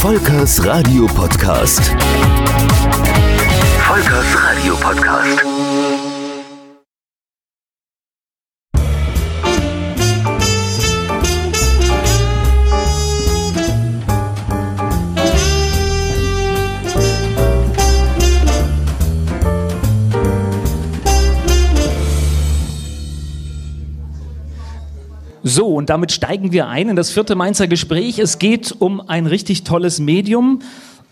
Volkers Radio Podcast. Volkers Radio Podcast. So, und damit steigen wir ein in das vierte Mainzer Gespräch. Es geht um ein richtig tolles Medium,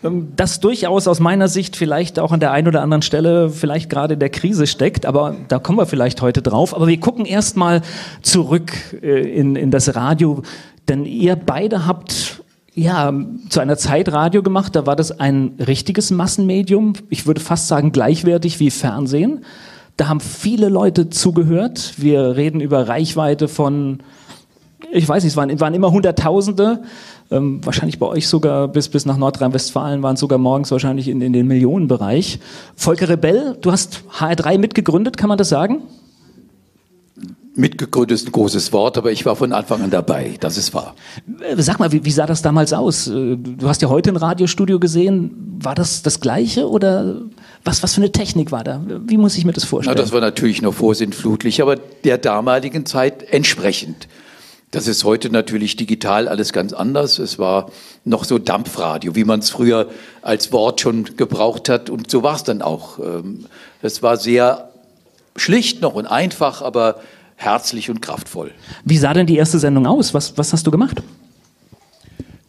ähm, das durchaus aus meiner Sicht vielleicht auch an der einen oder anderen Stelle vielleicht gerade in der Krise steckt, aber da kommen wir vielleicht heute drauf. Aber wir gucken erstmal zurück äh, in, in das Radio, denn ihr beide habt ja, zu einer Zeit Radio gemacht, da war das ein richtiges Massenmedium, ich würde fast sagen gleichwertig wie Fernsehen. Da haben viele Leute zugehört. Wir reden über Reichweite von ich weiß nicht, es waren, waren immer Hunderttausende, ähm, wahrscheinlich bei euch sogar bis, bis nach Nordrhein-Westfalen waren es sogar morgens wahrscheinlich in, in den Millionenbereich. Volker Rebell, du hast HR3 mitgegründet, kann man das sagen? Mitgegründet ist ein großes Wort, aber ich war von Anfang an dabei, das ist wahr. Äh, sag mal, wie, wie sah das damals aus? Äh, du hast ja heute ein Radiostudio gesehen. War das das gleiche oder was, was für eine Technik war da? Wie muss ich mir das vorstellen? Na, das war natürlich noch vorsintflutlich, aber der damaligen Zeit entsprechend. Das ist heute natürlich digital alles ganz anders. Es war noch so Dampfradio, wie man es früher als Wort schon gebraucht hat. Und so war es dann auch. Ähm, es war sehr schlicht noch und einfach, aber herzlich und kraftvoll. Wie sah denn die erste Sendung aus? Was, was hast du gemacht?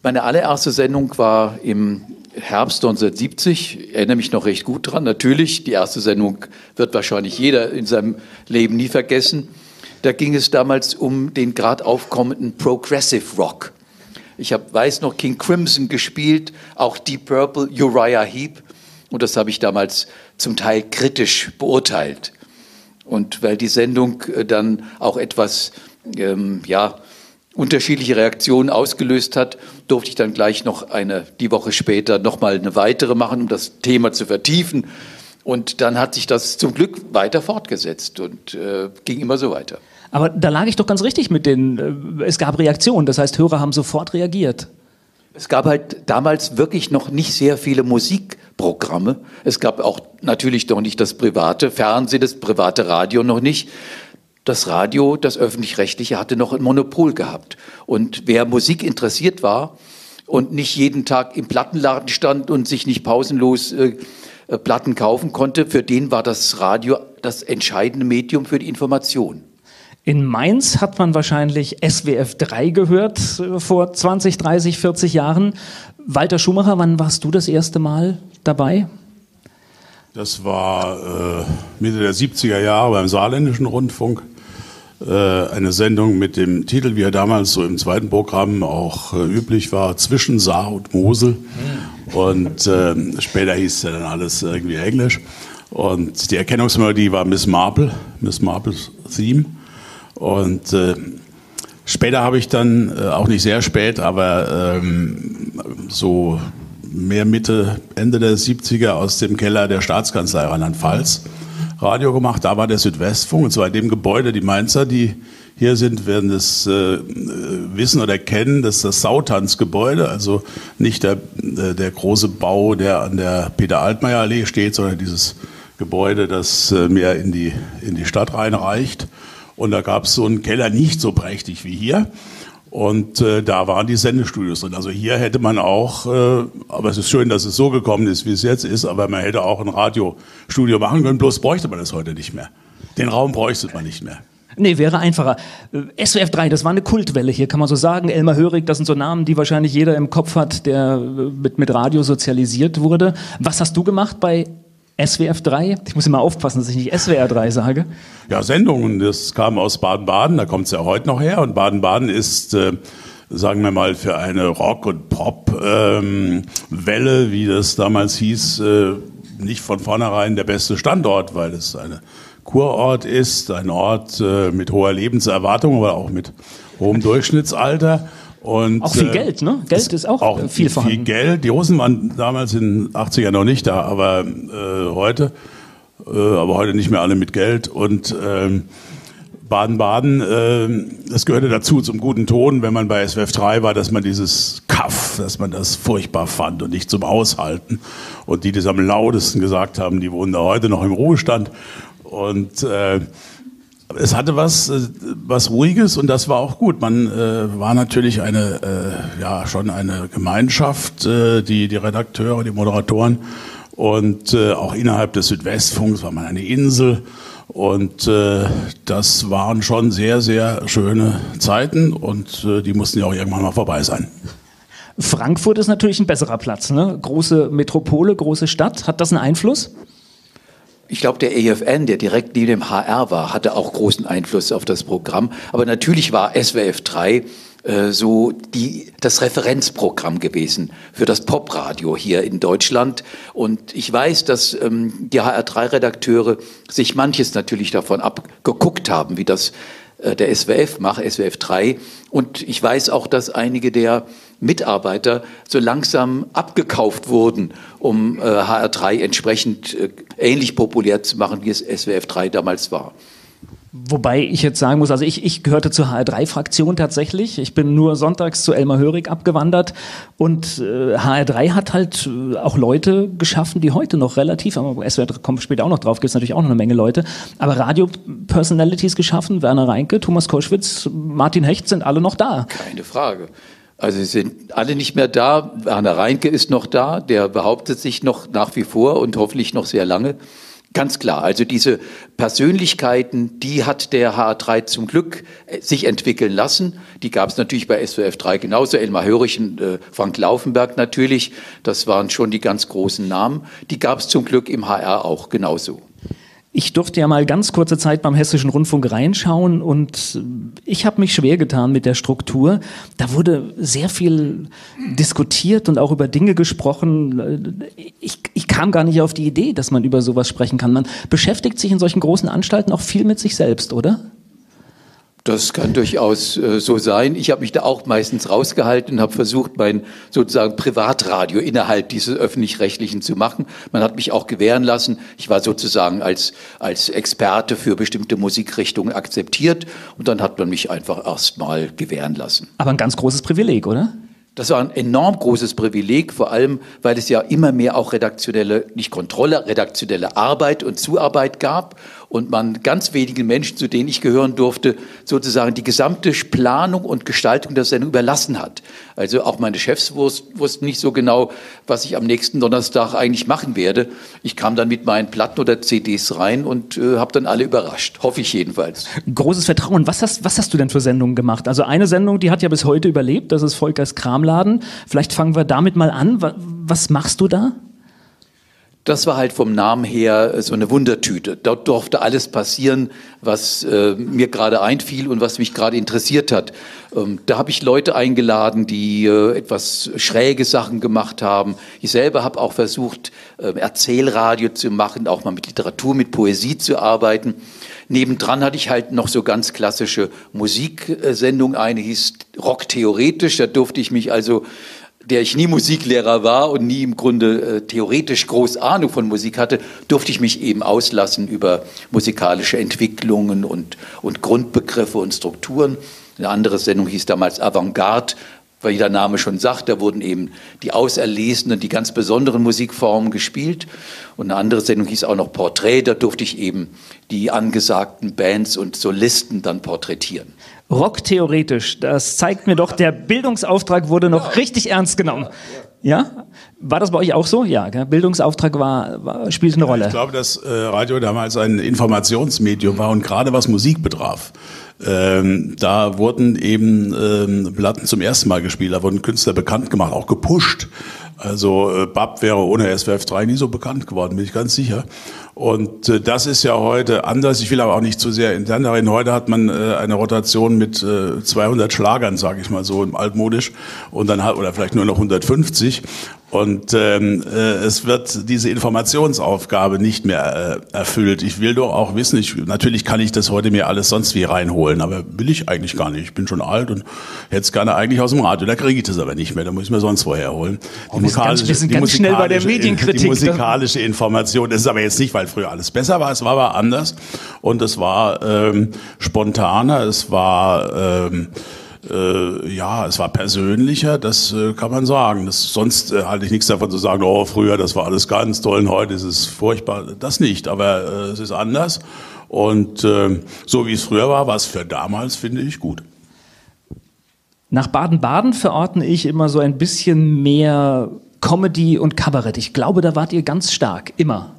Meine allererste Sendung war im Herbst 1970. Ich erinnere mich noch recht gut dran. Natürlich, die erste Sendung wird wahrscheinlich jeder in seinem Leben nie vergessen. Da ging es damals um den gerade aufkommenden Progressive Rock. Ich hab, weiß noch King Crimson gespielt, auch Deep Purple, Uriah Heep. Und das habe ich damals zum Teil kritisch beurteilt. Und weil die Sendung äh, dann auch etwas, ähm, ja, unterschiedliche Reaktionen ausgelöst hat, durfte ich dann gleich noch eine, die Woche später nochmal eine weitere machen, um das Thema zu vertiefen. Und dann hat sich das zum Glück weiter fortgesetzt und äh, ging immer so weiter. Aber da lag ich doch ganz richtig mit den, äh, es gab Reaktionen, das heißt, Hörer haben sofort reagiert. Es gab halt damals wirklich noch nicht sehr viele Musikprogramme. Es gab auch natürlich noch nicht das private Fernsehen, das private Radio noch nicht. Das Radio, das öffentlich-rechtliche, hatte noch ein Monopol gehabt. Und wer Musik interessiert war und nicht jeden Tag im Plattenladen stand und sich nicht pausenlos äh, äh, Platten kaufen konnte, für den war das Radio das entscheidende Medium für die Information. In Mainz hat man wahrscheinlich SWF 3 gehört äh, vor 20, 30, 40 Jahren. Walter Schumacher, wann warst du das erste Mal dabei? Das war äh, Mitte der 70er Jahre beim Saarländischen Rundfunk. Äh, eine Sendung mit dem Titel, wie er damals so im zweiten Programm auch äh, üblich war, Zwischen Saar und Mosel. Mhm. Und äh, später hieß es ja dann alles irgendwie Englisch. Und die Erkennungsmelodie war Miss Marple, Miss Marples Theme. Und äh, später habe ich dann, äh, auch nicht sehr spät, aber ähm, so mehr Mitte, Ende der 70er aus dem Keller der Staatskanzlei Rheinland-Pfalz Radio gemacht. Da war der Südwestfunk, und zwar in dem Gebäude, die Mainzer, die hier sind, werden es äh, wissen oder kennen, dass das Sautanzgebäude, also nicht der, äh, der große Bau, der an der Peter-Altmaier-Allee steht, sondern dieses Gebäude, das äh, mehr in die, in die Stadt reinreicht. Und da gab es so einen Keller nicht so prächtig wie hier. Und äh, da waren die Sendestudios drin. Also hier hätte man auch, äh, aber es ist schön, dass es so gekommen ist, wie es jetzt ist, aber man hätte auch ein Radiostudio machen können, bloß bräuchte man das heute nicht mehr. Den Raum bräuchte man nicht mehr. Nee, wäre einfacher. Äh, SWF 3, das war eine Kultwelle hier, kann man so sagen. Elmar Hörig, das sind so Namen, die wahrscheinlich jeder im Kopf hat, der äh, mit, mit Radio sozialisiert wurde. Was hast du gemacht bei SWF 3? Ich muss immer aufpassen, dass ich nicht SWR 3 sage. Ja, Sendungen, das kam aus Baden-Baden, da kommt es ja heute noch her. Und Baden-Baden ist, äh, sagen wir mal, für eine Rock- und Pop-Welle, ähm, wie das damals hieß, äh, nicht von vornherein der beste Standort, weil es eine Kurort ist, ein Ort äh, mit hoher Lebenserwartung, aber auch mit hohem Durchschnittsalter. Und, auch viel äh, Geld, ne? Geld ist auch, auch viel vorhanden. Viel Geld. Die Russen waren damals in den 80ern noch nicht da, aber äh, heute, äh, aber heute nicht mehr alle mit Geld. Und ähm, Baden-Baden, äh, das gehörte dazu zum guten Ton, wenn man bei SWF 3 war, dass man dieses Kaff, dass man das furchtbar fand und nicht zum Aushalten. Und die, die es am lautesten gesagt haben, die wohnen da heute noch im Ruhestand. Und äh, es hatte was, äh, was Ruhiges und das war auch gut. Man äh, war natürlich eine, äh, ja, schon eine Gemeinschaft, äh, die, die Redakteure, die Moderatoren und äh, auch innerhalb des Südwestfunks war man eine Insel und äh, das waren schon sehr, sehr schöne Zeiten und die mussten ja auch irgendwann mal vorbei sein. Frankfurt ist natürlich ein besserer Platz, ne? Große Metropole, große Stadt. Hat das einen Einfluss? Ich glaube, der EFN, der direkt neben dem HR war, hatte auch großen Einfluss auf das Programm. Aber natürlich war SWF 3 äh, so die, das Referenzprogramm gewesen für das Popradio hier in Deutschland. Und ich weiß, dass ähm, die HR3-Redakteure sich manches natürlich davon abgeguckt haben, wie das äh, der SWF macht, SWF 3. Und ich weiß auch, dass einige der Mitarbeiter so langsam abgekauft wurden, um äh, HR3 entsprechend äh, ähnlich populär zu machen, wie es SWF 3 damals war. Wobei ich jetzt sagen muss, also ich, ich gehörte zur HR3-Fraktion tatsächlich. Ich bin nur sonntags zu Elmar Hörig abgewandert und äh, HR3 hat halt äh, auch Leute geschaffen, die heute noch relativ, aber SWR kommt später auch noch drauf, gibt es natürlich auch noch eine Menge Leute, aber Radio-Personalities geschaffen, Werner Reinke, Thomas Koschwitz, Martin Hecht sind alle noch da. Keine Frage. Also sie sind alle nicht mehr da. Werner Reinke ist noch da, der behauptet sich noch nach wie vor und hoffentlich noch sehr lange. Ganz klar, also diese Persönlichkeiten, die hat der HR3 zum Glück äh, sich entwickeln lassen. Die gab es natürlich bei SWF 3 genauso, Elmar Hörig und äh, Frank Laufenberg natürlich. Das waren schon die ganz großen Namen. Die gab es zum Glück im HR auch genauso. Ich durfte ja mal ganz kurze Zeit beim Hessischen Rundfunk reinschauen und ich habe mich schwer getan mit der Struktur. Da wurde sehr viel diskutiert und auch über Dinge gesprochen. Ich, ich kam gar nicht auf die Idee, dass man über sowas sprechen kann. Man beschäftigt sich in solchen großen Anstalten auch viel mit sich selbst, oder? Das kann durchaus äh, so sein. Ich habe mich da auch meistens rausgehalten und habe versucht, mein sozusagen Privatradio innerhalb dieses öffentlich-rechtlichen zu machen. Man hat mich auch gewähren lassen. Ich war sozusagen als, als Experte für bestimmte Musikrichtungen akzeptiert und dann hat man mich einfach erstmal gewähren lassen. Aber ein ganz großes Privileg, oder? Das war ein enorm großes Privileg, vor allem, weil es ja immer mehr auch redaktionelle, nicht Kontrolle, redaktionelle Arbeit und Zuarbeit gab und man ganz wenigen Menschen, zu denen ich gehören durfte, sozusagen die gesamte Planung und Gestaltung der Sendung überlassen hat. Also auch meine Chefs wussten nicht so genau, was ich am nächsten Donnerstag eigentlich machen werde. Ich kam dann mit meinen Platten oder CDs rein und äh, habe dann alle überrascht, hoffe ich jedenfalls. Großes Vertrauen. Was hast, was hast du denn für Sendungen gemacht? Also eine Sendung, die hat ja bis heute überlebt, das ist Volkers Kramladen. Vielleicht fangen wir damit mal an. Was machst du da? Das war halt vom Namen her so eine Wundertüte. Dort durfte alles passieren, was äh, mir gerade einfiel und was mich gerade interessiert hat. Ähm, da habe ich Leute eingeladen, die äh, etwas schräge Sachen gemacht haben. Ich selber habe auch versucht, äh, Erzählradio zu machen, auch mal mit Literatur, mit Poesie zu arbeiten. Nebendran hatte ich halt noch so ganz klassische Musiksendungen. Eine hieß Rock theoretisch. Da durfte ich mich also der ich nie Musiklehrer war und nie im Grunde äh, theoretisch groß Ahnung von Musik hatte, durfte ich mich eben auslassen über musikalische Entwicklungen und, und Grundbegriffe und Strukturen. Eine andere Sendung hieß damals Avantgarde, weil der Name schon sagt, da wurden eben die auserlesenen, die ganz besonderen Musikformen gespielt. Und eine andere Sendung hieß auch noch Porträt, da durfte ich eben die angesagten Bands und Solisten dann porträtieren. Rock theoretisch, das zeigt mir doch, der Bildungsauftrag wurde noch richtig ernst genommen. Ja? War das bei euch auch so? Ja, gell? Bildungsauftrag war, war, spielte eine Rolle. Ich glaube, dass äh, Radio damals ein Informationsmedium war und gerade was Musik betraf. Ähm, da wurden eben ähm, Platten zum ersten Mal gespielt, da wurden Künstler bekannt gemacht, auch gepusht. Also äh, Bab wäre ohne SWF 3 nie so bekannt geworden, bin ich ganz sicher. Und äh, das ist ja heute anders. Ich will aber auch nicht zu sehr intern darin. Heute hat man äh, eine Rotation mit äh, 200 Schlagern, sage ich mal so, altmodisch, und dann hat oder vielleicht nur noch 150. Und ähm, äh, es wird diese Informationsaufgabe nicht mehr äh, erfüllt. Ich will doch auch wissen, ich, natürlich kann ich das heute mir alles sonst wie reinholen, aber will ich eigentlich gar nicht. Ich bin schon alt und hätte es gerne eigentlich aus dem Radio. Da kriege ich das aber nicht mehr, da muss ich mir sonst woher holen. Die sind ganz, wir sind ganz schnell bei der Medienkritik. Die musikalische Information, das ist aber jetzt nicht, weil früher alles besser war, es war aber anders und es war ähm, spontaner, es war... Ähm, äh, ja, es war persönlicher, das äh, kann man sagen. Das, sonst äh, halte ich nichts davon zu sagen, oh, früher, das war alles ganz toll und heute ist es furchtbar. Das nicht, aber äh, es ist anders. Und äh, so wie es früher war, war es für damals, finde ich, gut. Nach Baden-Baden verordne ich immer so ein bisschen mehr Comedy und Kabarett. Ich glaube, da wart ihr ganz stark, immer.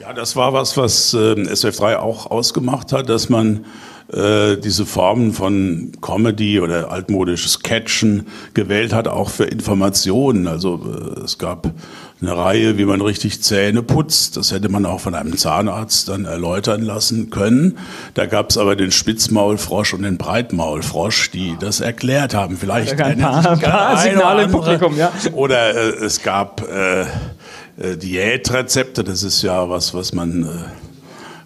Ja, das war was, was äh, SF3 auch ausgemacht hat, dass man äh, diese Formen von Comedy oder altmodisches Sketchen gewählt hat, auch für Informationen. Also äh, es gab eine Reihe, wie man richtig Zähne putzt. Das hätte man auch von einem Zahnarzt dann erläutern lassen können. Da gab es aber den Spitzmaulfrosch und den Breitmaulfrosch, die das erklärt haben. Vielleicht ein paar, ein paar Signale im Publikum, ja. Oder äh, es gab äh, äh, Diätrezepte. Das ist ja was, was man äh,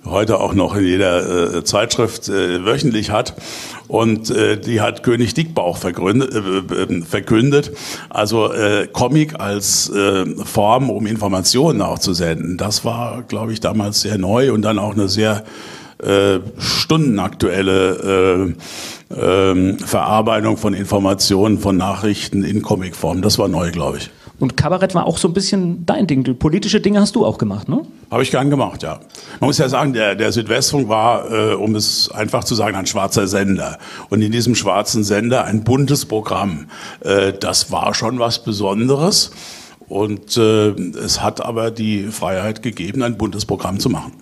heute auch noch in jeder äh, Zeitschrift äh, wöchentlich hat. Und äh, die hat König Dickbauch äh, äh, verkündet. Also äh, Comic als äh, Form, um Informationen auch zu senden. Das war, glaube ich, damals sehr neu und dann auch eine sehr äh, stundenaktuelle äh, äh, Verarbeitung von Informationen, von Nachrichten in Comicform. Das war neu, glaube ich. Und Kabarett war auch so ein bisschen dein Ding. Politische Dinge hast du auch gemacht, ne? Habe ich gern gemacht, ja. Man muss ja sagen, der, der Südwestfunk war, äh, um es einfach zu sagen, ein schwarzer Sender. Und in diesem schwarzen Sender ein buntes Programm. Äh, das war schon was Besonderes. Und äh, es hat aber die Freiheit gegeben, ein buntes Programm zu machen.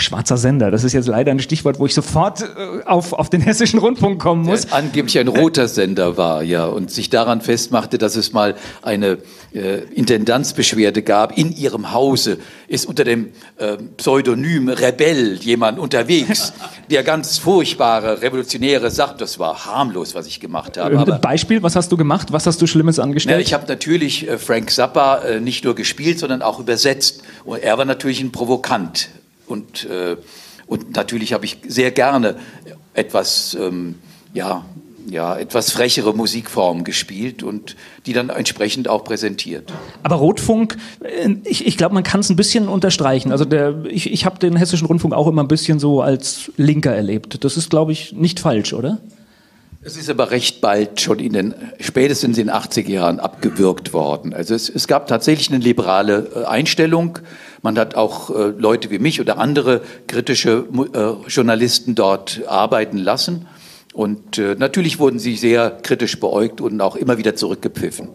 Schwarzer Sender, das ist jetzt leider ein Stichwort, wo ich sofort äh, auf, auf den hessischen Rundfunk kommen muss. Der angeblich ein roter Sender war, ja, und sich daran festmachte, dass es mal eine äh, Intendanzbeschwerde gab in ihrem Hause, ist unter dem äh, Pseudonym Rebell jemand unterwegs, der ganz furchtbare, revolutionäre sagt, das war harmlos, was ich gemacht habe. Aber, Beispiel, was hast du gemacht? Was hast du Schlimmes angestellt? Na, ich habe natürlich äh, Frank Zappa äh, nicht nur gespielt, sondern auch übersetzt. Und er war natürlich ein Provokant und, äh, und natürlich habe ich sehr gerne etwas, ähm, ja, ja, etwas frechere Musikformen gespielt und die dann entsprechend auch präsentiert. Aber Rotfunk, äh, ich, ich glaube, man kann es ein bisschen unterstreichen. Also der, ich, ich habe den Hessischen Rundfunk auch immer ein bisschen so als Linker erlebt. Das ist, glaube ich, nicht falsch, oder? Es ist aber recht bald schon in den, spätestens in den 80er Jahren abgewürgt worden. Also es, es gab tatsächlich eine liberale äh, Einstellung. Man hat auch äh, Leute wie mich oder andere kritische äh, Journalisten dort arbeiten lassen. Und äh, natürlich wurden sie sehr kritisch beäugt und auch immer wieder zurückgepfiffen.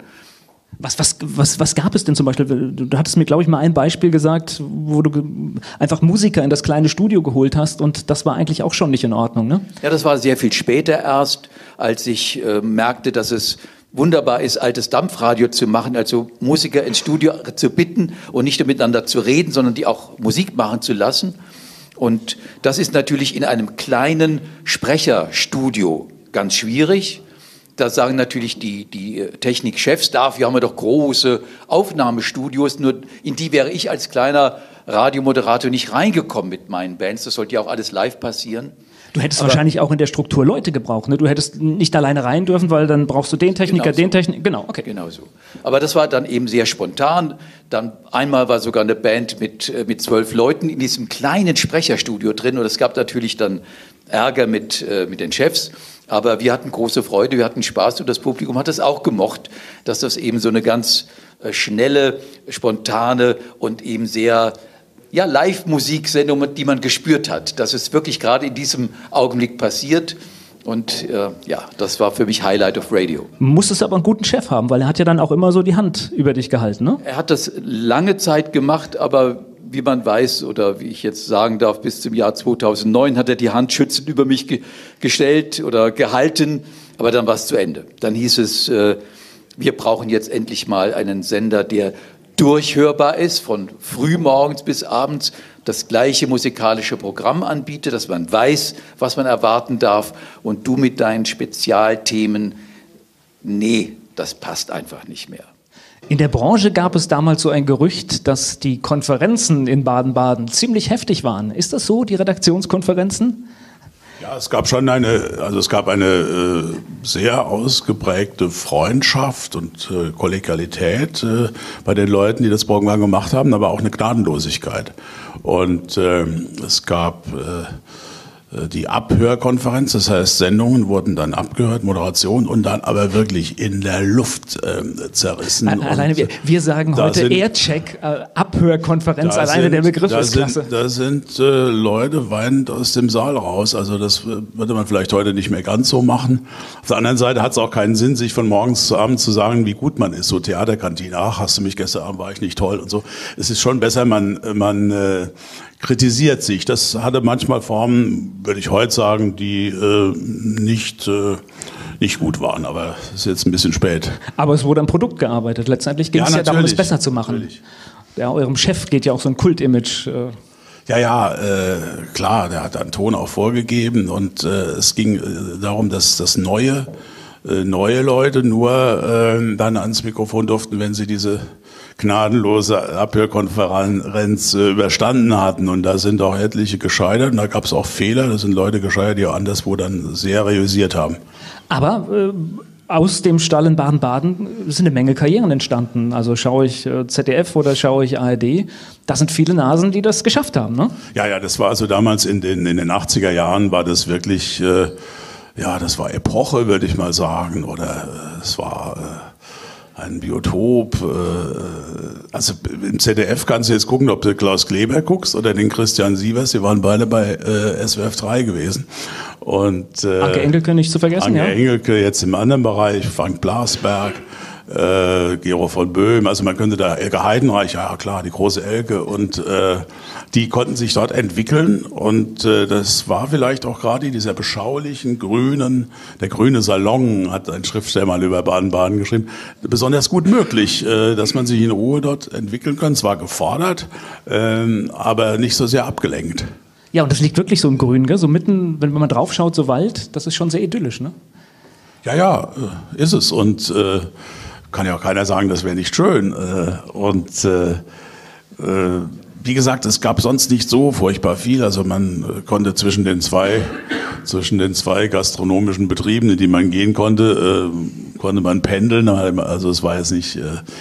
Was, was, was, was gab es denn zum Beispiel? Du hattest mir, glaube ich, mal ein Beispiel gesagt, wo du einfach Musiker in das kleine Studio geholt hast und das war eigentlich auch schon nicht in Ordnung, ne? Ja, das war sehr viel später erst, als ich äh, merkte, dass es wunderbar ist, altes Dampfradio zu machen, also Musiker ins Studio zu bitten und nicht nur miteinander zu reden, sondern die auch Musik machen zu lassen. Und das ist natürlich in einem kleinen Sprecherstudio ganz schwierig da sagen natürlich die, die Technikchefs, dafür haben wir doch große Aufnahmestudios, nur in die wäre ich als kleiner Radiomoderator nicht reingekommen mit meinen Bands. Das sollte ja auch alles live passieren. Du hättest Aber wahrscheinlich auch in der Struktur Leute gebraucht. Ne? Du hättest nicht alleine rein dürfen, weil dann brauchst du den Techniker, genau so. den Techniker. Genau, okay. Genau so. Aber das war dann eben sehr spontan. Dann einmal war sogar eine Band mit, äh, mit zwölf Leuten in diesem kleinen Sprecherstudio drin. Und es gab natürlich dann Ärger mit, äh, mit den Chefs. Aber wir hatten große Freude, wir hatten Spaß und das Publikum hat es auch gemocht, dass das eben so eine ganz äh, schnelle, spontane und eben sehr ja, Live-Musiksendung, die man gespürt hat, dass es wirklich gerade in diesem Augenblick passiert. Und äh, ja, das war für mich Highlight of Radio. Musstest aber einen guten Chef haben, weil er hat ja dann auch immer so die Hand über dich gehalten, ne? Er hat das lange Zeit gemacht, aber wie man weiß oder wie ich jetzt sagen darf, bis zum Jahr 2009 hat er die Hand schützend über mich ge gestellt oder gehalten, aber dann war es zu Ende. Dann hieß es, äh, wir brauchen jetzt endlich mal einen Sender, der durchhörbar ist, von frühmorgens bis abends das gleiche musikalische Programm anbietet, dass man weiß, was man erwarten darf und du mit deinen Spezialthemen, nee, das passt einfach nicht mehr. In der Branche gab es damals so ein Gerücht, dass die Konferenzen in Baden-Baden ziemlich heftig waren. Ist das so, die Redaktionskonferenzen? Ja, es gab schon eine, also es gab eine äh, sehr ausgeprägte Freundschaft und äh, Kollegialität äh, bei den Leuten, die das Programm gemacht haben, aber auch eine Gnadenlosigkeit. Und äh, es gab äh, die Abhörkonferenz, das heißt Sendungen wurden dann abgehört, Moderation und dann aber wirklich in der Luft äh, zerrissen. Alleine wir, wir sagen heute sind, Aircheck, äh, Abhörkonferenz, alleine sind, der Begriff ist klasse. Sind, da sind äh, Leute weinend aus dem Saal raus, also das würde man vielleicht heute nicht mehr ganz so machen. Auf der anderen Seite hat es auch keinen Sinn, sich von morgens zu Abend zu sagen, wie gut man ist, so Theaterkantine, ach, hast du mich gestern Abend, war ich nicht toll und so. Es ist schon besser, man, man äh, kritisiert sich. Das hatte manchmal Formen, würde ich heute sagen, die äh, nicht, äh, nicht gut waren. Aber es ist jetzt ein bisschen spät. Aber es wurde am Produkt gearbeitet. Letztendlich ging ja, es ja darum, es besser zu machen. Natürlich. Ja, eurem Chef geht ja auch so ein Kultimage. Äh ja, ja, äh, klar, der hat einen Ton auch vorgegeben und äh, es ging äh, darum, dass das Neue, äh, neue Leute nur äh, dann ans Mikrofon durften, wenn sie diese gnadenlose Abhörkonferenz äh, überstanden hatten. Und da sind auch etliche gescheitert und da gab es auch Fehler. Da sind Leute gescheitert, die auch anderswo dann sehr realisiert haben. Aber äh, aus dem Stall in Baden-Baden sind eine Menge Karrieren entstanden. Also schaue ich äh, ZDF oder schaue ich ARD, da sind viele Nasen, die das geschafft haben. Ne? Ja, ja, das war also damals in den, in den 80er Jahren war das wirklich, äh, ja, das war Epoche, würde ich mal sagen. Oder äh, es war... Ein Biotop. Äh, also im ZDF kannst du jetzt gucken, ob du Klaus Kleber guckst oder den Christian Sievers. Die waren beide bei äh, SWF 3 gewesen. Und, äh, Anke Engelke nicht zu vergessen, Anke ja. Engelke jetzt im anderen Bereich, Frank Blasberg äh, Gero von Böhm, also man könnte da Elke Heidenreich, ja klar, die große Elke und äh, die konnten sich dort entwickeln und äh, das war vielleicht auch gerade dieser beschaulichen grünen, der grüne Salon, hat ein Schriftsteller mal über Baden-Baden geschrieben, besonders gut möglich, äh, dass man sich in Ruhe dort entwickeln kann, zwar gefordert, äh, aber nicht so sehr abgelenkt. Ja, und das liegt wirklich so im Grün, gell? so mitten, wenn man drauf schaut, so Wald, das ist schon sehr idyllisch, ne? Ja, ja, äh, ist es. Und äh, kann ja auch keiner sagen, das wäre nicht schön. Äh, und äh, äh, wie gesagt, es gab sonst nicht so furchtbar viel. Also man konnte zwischen den zwei, zwischen den zwei gastronomischen Betrieben, in die man gehen konnte, konnte man pendeln. Also es war jetzt nicht,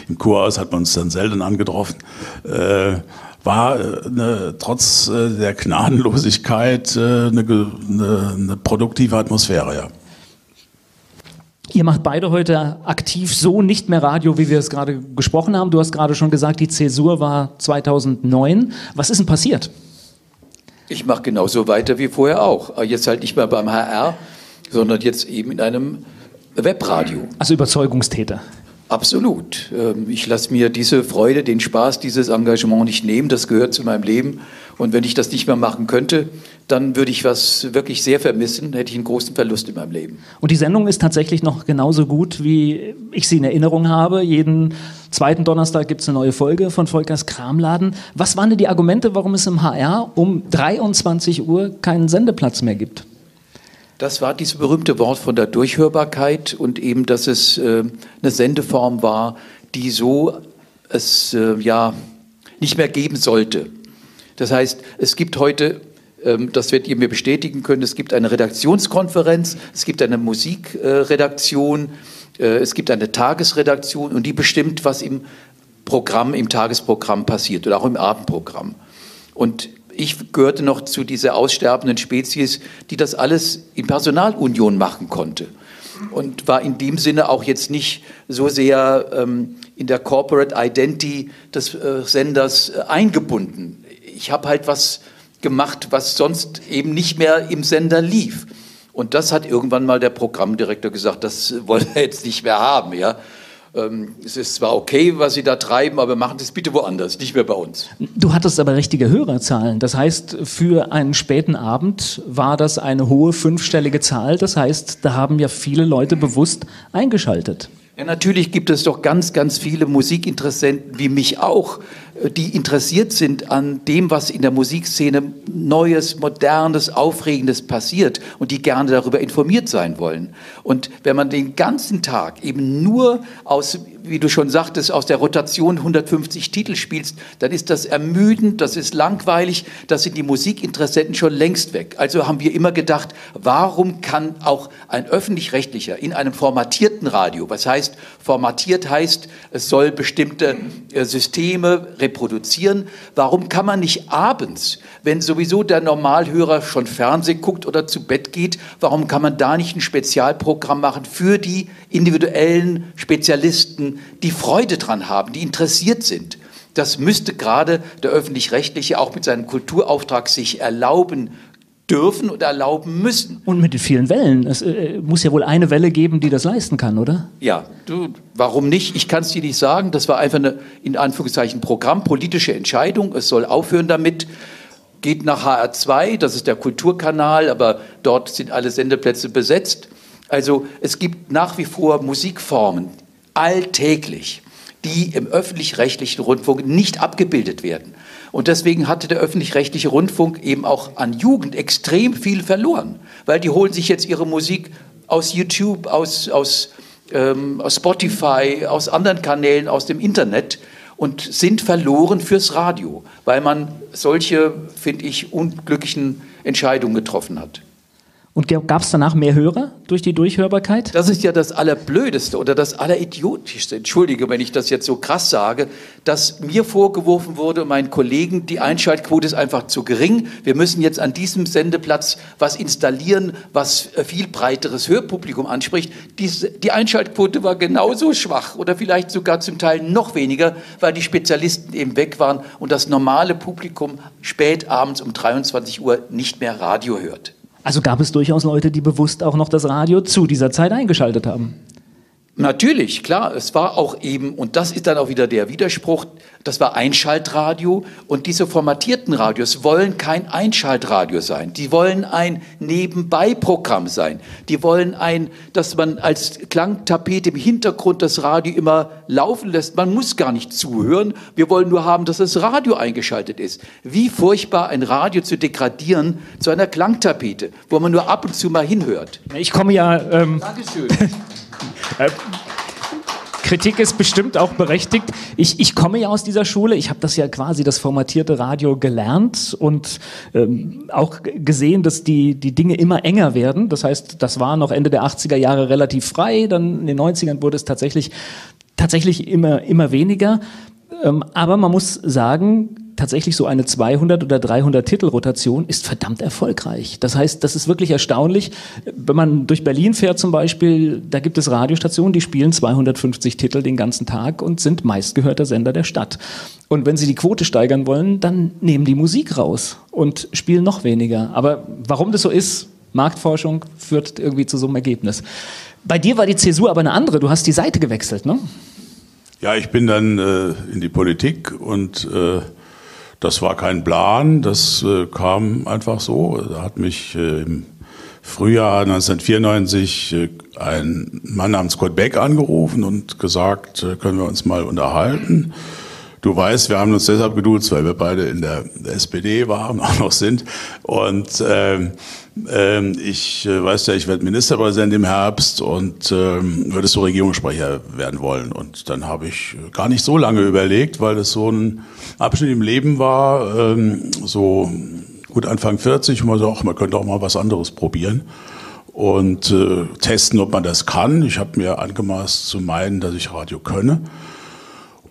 im Kurhaus hat man uns dann selten angetroffen. War eine, trotz der Gnadenlosigkeit eine, eine, eine produktive Atmosphäre, ja. Ihr macht beide heute aktiv so nicht mehr Radio, wie wir es gerade gesprochen haben. Du hast gerade schon gesagt, die Zäsur war 2009. Was ist denn passiert? Ich mache genauso weiter wie vorher auch. Jetzt halt nicht mehr beim HR, sondern jetzt eben in einem Webradio. Also Überzeugungstäter. Absolut. Ähm, ich lasse mir diese Freude, den Spaß, dieses Engagement nicht nehmen. Das gehört zu meinem Leben. Und wenn ich das nicht mehr machen könnte, dann würde ich was wirklich sehr vermissen, hätte ich einen großen Verlust in meinem Leben. Und die Sendung ist tatsächlich noch genauso gut, wie ich sie in Erinnerung habe. Jeden zweiten Donnerstag gibt es eine neue Folge von Volkers Kramladen. Was waren denn die Argumente, warum es im HR um 23 Uhr keinen Sendeplatz mehr gibt? Das war dieses berühmte Wort von der Durchhörbarkeit und eben, dass es äh, eine Sendeform war, die so es äh, ja nicht mehr geben sollte. Das heißt, es gibt heute, ähm, das werdet ihr mir bestätigen können, es gibt eine Redaktionskonferenz, es gibt eine Musikredaktion, äh, es gibt eine Tagesredaktion und die bestimmt, was im Programm, im Tagesprogramm passiert oder auch im Abendprogramm. Und ich gehörte noch zu dieser aussterbenden Spezies, die das alles in Personalunion machen konnte und war in dem Sinne auch jetzt nicht so sehr ähm, in der Corporate Identity des äh, Senders äh, eingebunden ich habe halt was gemacht, was sonst eben nicht mehr im Sender lief. Und das hat irgendwann mal der Programmdirektor gesagt, das wollen wir jetzt nicht mehr haben. Ja? Ähm, es ist zwar okay, was Sie da treiben, aber machen Sie es bitte woanders, nicht mehr bei uns. Du hattest aber richtige Hörerzahlen. Das heißt, für einen späten Abend war das eine hohe fünfstellige Zahl. Das heißt, da haben ja viele Leute bewusst eingeschaltet. Ja, natürlich gibt es doch ganz, ganz viele Musikinteressenten wie mich auch, die interessiert sind an dem, was in der Musikszene Neues, Modernes, Aufregendes passiert und die gerne darüber informiert sein wollen. Und wenn man den ganzen Tag eben nur aus wie du schon sagtest, aus der Rotation 150 Titel spielst, dann ist das ermüdend, das ist langweilig, das sind die Musikinteressenten schon längst weg. Also haben wir immer gedacht, warum kann auch ein öffentlich-rechtlicher in einem formatierten Radio, was heißt, formatiert heißt, es soll bestimmte äh, Systeme reproduzieren. Warum kann man nicht abends, wenn sowieso der Normalhörer schon Fernsehen guckt oder zu Bett geht, warum kann man da nicht ein Spezialprogramm machen für die individuellen Spezialisten, die Freude dran haben, die interessiert sind? Das müsste gerade der öffentlich-rechtliche auch mit seinem Kulturauftrag sich erlauben dürfen und erlauben müssen. Und mit den vielen Wellen. Es äh, muss ja wohl eine Welle geben, die das leisten kann, oder? Ja, du, warum nicht? Ich kann es dir nicht sagen. Das war einfach eine, in Anführungszeichen, Programm, politische Entscheidung. Es soll aufhören damit. Geht nach HR2, das ist der Kulturkanal, aber dort sind alle Sendeplätze besetzt. Also es gibt nach wie vor Musikformen, alltäglich, die im öffentlich-rechtlichen Rundfunk nicht abgebildet werden. Und deswegen hatte der öffentlich-rechtliche Rundfunk eben auch an Jugend extrem viel verloren, weil die holen sich jetzt ihre Musik aus YouTube, aus, aus, ähm, aus Spotify, aus anderen Kanälen, aus dem Internet und sind verloren fürs Radio, weil man solche, finde ich, unglücklichen Entscheidungen getroffen hat. Und gab es danach mehr Hörer durch die Durchhörbarkeit? Das ist ja das Allerblödeste oder das Alleridiotischste, entschuldige, wenn ich das jetzt so krass sage, dass mir vorgeworfen wurde, meinen Kollegen, die Einschaltquote ist einfach zu gering. Wir müssen jetzt an diesem Sendeplatz was installieren, was viel breiteres Hörpublikum anspricht. Die, die Einschaltquote war genauso schwach oder vielleicht sogar zum Teil noch weniger, weil die Spezialisten eben weg waren und das normale Publikum spät abends um 23 Uhr nicht mehr Radio hört. Also gab es durchaus Leute, die bewusst auch noch das Radio zu dieser Zeit eingeschaltet haben. Natürlich, klar, es war auch eben, und das ist dann auch wieder der Widerspruch, das war Einschaltradio und diese formatierten Radios wollen kein Einschaltradio sein. Die wollen ein Nebenbeiprogramm sein. Die wollen ein, dass man als Klangtapete im Hintergrund das Radio immer laufen lässt. Man muss gar nicht zuhören. Wir wollen nur haben, dass das Radio eingeschaltet ist. Wie furchtbar ein Radio zu degradieren zu einer Klangtapete, wo man nur ab und zu mal hinhört. Ich komme ja. Ähm Dankeschön. Äh, Kritik ist bestimmt auch berechtigt. Ich, ich komme ja aus dieser Schule. Ich habe das ja quasi das formatierte Radio gelernt und ähm, auch gesehen, dass die, die Dinge immer enger werden. Das heißt, das war noch Ende der 80er Jahre relativ frei. Dann in den 90ern wurde es tatsächlich, tatsächlich immer, immer weniger. Ähm, aber man muss sagen, tatsächlich so eine 200 oder 300 Titelrotation ist verdammt erfolgreich. Das heißt, das ist wirklich erstaunlich. Wenn man durch Berlin fährt zum Beispiel, da gibt es Radiostationen, die spielen 250 Titel den ganzen Tag und sind meistgehörter Sender der Stadt. Und wenn sie die Quote steigern wollen, dann nehmen die Musik raus und spielen noch weniger. Aber warum das so ist, Marktforschung führt irgendwie zu so einem Ergebnis. Bei dir war die Zäsur aber eine andere. Du hast die Seite gewechselt, ne? Ja, ich bin dann äh, in die Politik und äh, das war kein Plan, das äh, kam einfach so. Da hat mich äh, im Frühjahr 1994 äh, ein Mann namens Kurt Beck angerufen und gesagt, äh, können wir uns mal unterhalten. Du weißt, wir haben uns deshalb geduzt, weil wir beide in der SPD waren, auch noch sind. Und ähm, ähm, ich äh, weiß ja, ich werde Ministerpräsident im Herbst und ähm, würdest du Regierungssprecher werden wollen. Und dann habe ich gar nicht so lange überlegt, weil das so ein Abschnitt im Leben war, ähm, so gut Anfang 40, und man so, ach, man könnte auch mal was anderes probieren und äh, testen, ob man das kann. Ich habe mir angemaßt zu meinen, dass ich Radio könne.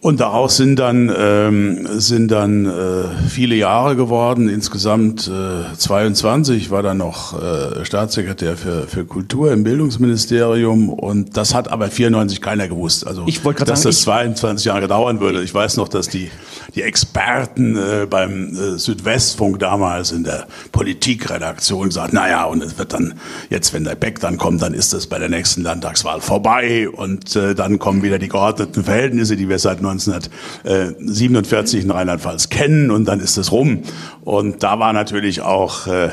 Und daraus sind dann, ähm, sind dann äh, viele Jahre geworden, insgesamt äh, 22. Ich war dann noch äh, Staatssekretär für, für Kultur im Bildungsministerium und das hat aber 94 keiner gewusst. Also, ich dass sagen, das 22 Jahre dauern würde. Ich weiß noch, dass die, die Experten äh, beim äh, Südwestfunk damals in der Politikredaktion gesagt, naja, und es wird dann, jetzt wenn der Beck dann kommt, dann ist das bei der nächsten Landtagswahl vorbei und äh, dann kommen wieder die geordneten Verhältnisse, die wir seit 1947 in Rheinland-Pfalz kennen und dann ist es rum. Und da war natürlich auch äh,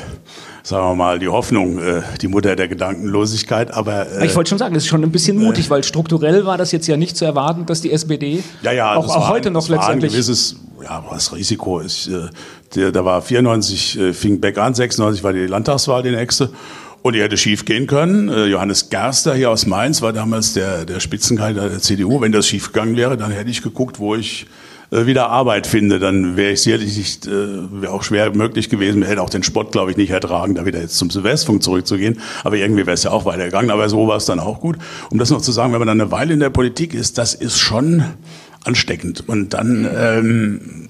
sagen wir mal, die Hoffnung, äh, die Mutter der Gedankenlosigkeit. Aber äh, ich wollte schon sagen, das ist schon ein bisschen mutig, äh, weil strukturell war das jetzt ja nicht zu erwarten, dass die SPD ja, ja, auch, auch heute ein, noch letztendlich. Ein gewisses, ja, das Risiko ist, äh, da war 94 äh, fing Beck an, 96 war die Landtagswahl die nächste. Und die hätte schief gehen können. Äh, Johannes Gerster hier aus Mainz war damals der, der Spitzenkandidat der CDU. Wenn das schief gegangen wäre, dann hätte ich geguckt, wo ich äh, wieder Arbeit finde. Dann wäre ich sicherlich nicht, äh, wäre auch schwer möglich gewesen. hätte auch den Spott, glaube ich, nicht ertragen, da wieder jetzt zum Südwestfunk zurückzugehen. Aber irgendwie wäre es ja auch weitergegangen. Aber so war es dann auch gut. Um das noch zu sagen, wenn man dann eine Weile in der Politik ist, das ist schon ansteckend. Und dann ähm,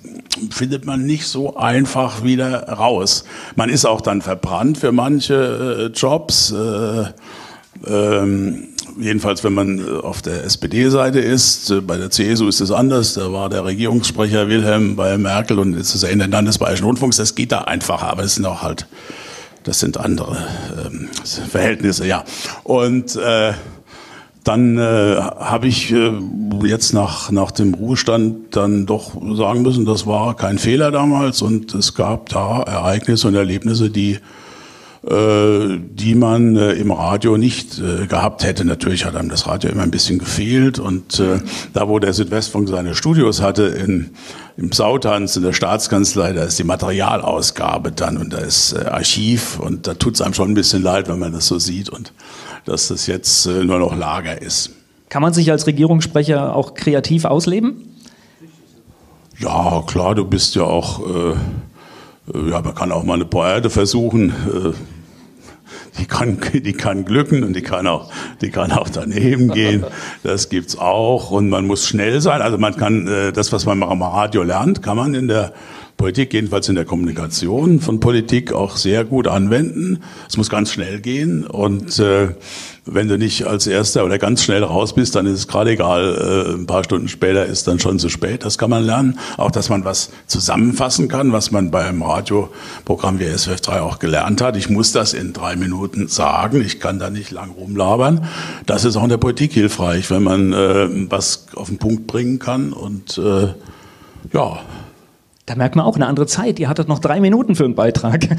findet man nicht so einfach wieder raus. Man ist auch dann verbrannt für manche äh, Jobs. Äh, ähm, jedenfalls, wenn man äh, auf der SPD-Seite ist. Äh, bei der CSU ist es anders. Da war der Regierungssprecher Wilhelm bei Merkel und jetzt ist er in den Landesbayerischen Rundfunks. Das geht da einfacher, aber es sind auch halt, das sind andere ähm, Verhältnisse, ja. Und äh, dann äh, habe ich äh, jetzt nach, nach dem Ruhestand dann doch sagen müssen, das war kein Fehler damals und es gab da Ereignisse und Erlebnisse, die die man äh, im Radio nicht äh, gehabt hätte. Natürlich hat einem das Radio immer ein bisschen gefehlt und äh, da, wo der Südwestfunk seine Studios hatte, in, im Sautanz in der Staatskanzlei, da ist die Materialausgabe dann und da ist äh, Archiv und da tut es einem schon ein bisschen leid, wenn man das so sieht und dass das jetzt äh, nur noch Lager ist. Kann man sich als Regierungssprecher auch kreativ ausleben? Ja, klar, du bist ja auch äh, äh, ja, man kann auch mal eine Pointe versuchen. Die kann, die kann glücken und die kann auch, die kann auch daneben gehen. Das gibt's auch. Und man muss schnell sein. Also man kann, äh, das, was man am Radio lernt, kann man in der Politik, jedenfalls in der Kommunikation von Politik auch sehr gut anwenden. Es muss ganz schnell gehen und äh, wenn du nicht als Erster oder ganz schnell raus bist, dann ist es gerade egal. Äh, ein paar Stunden später ist dann schon zu spät. Das kann man lernen. Auch, dass man was zusammenfassen kann, was man beim Radioprogramm wie SWF3 auch gelernt hat. Ich muss das in drei Minuten sagen. Ich kann da nicht lang rumlabern. Das ist auch in der Politik hilfreich, wenn man äh, was auf den Punkt bringen kann und äh, ja. Da merkt man auch eine andere Zeit. Ihr hattet noch drei Minuten für einen Beitrag.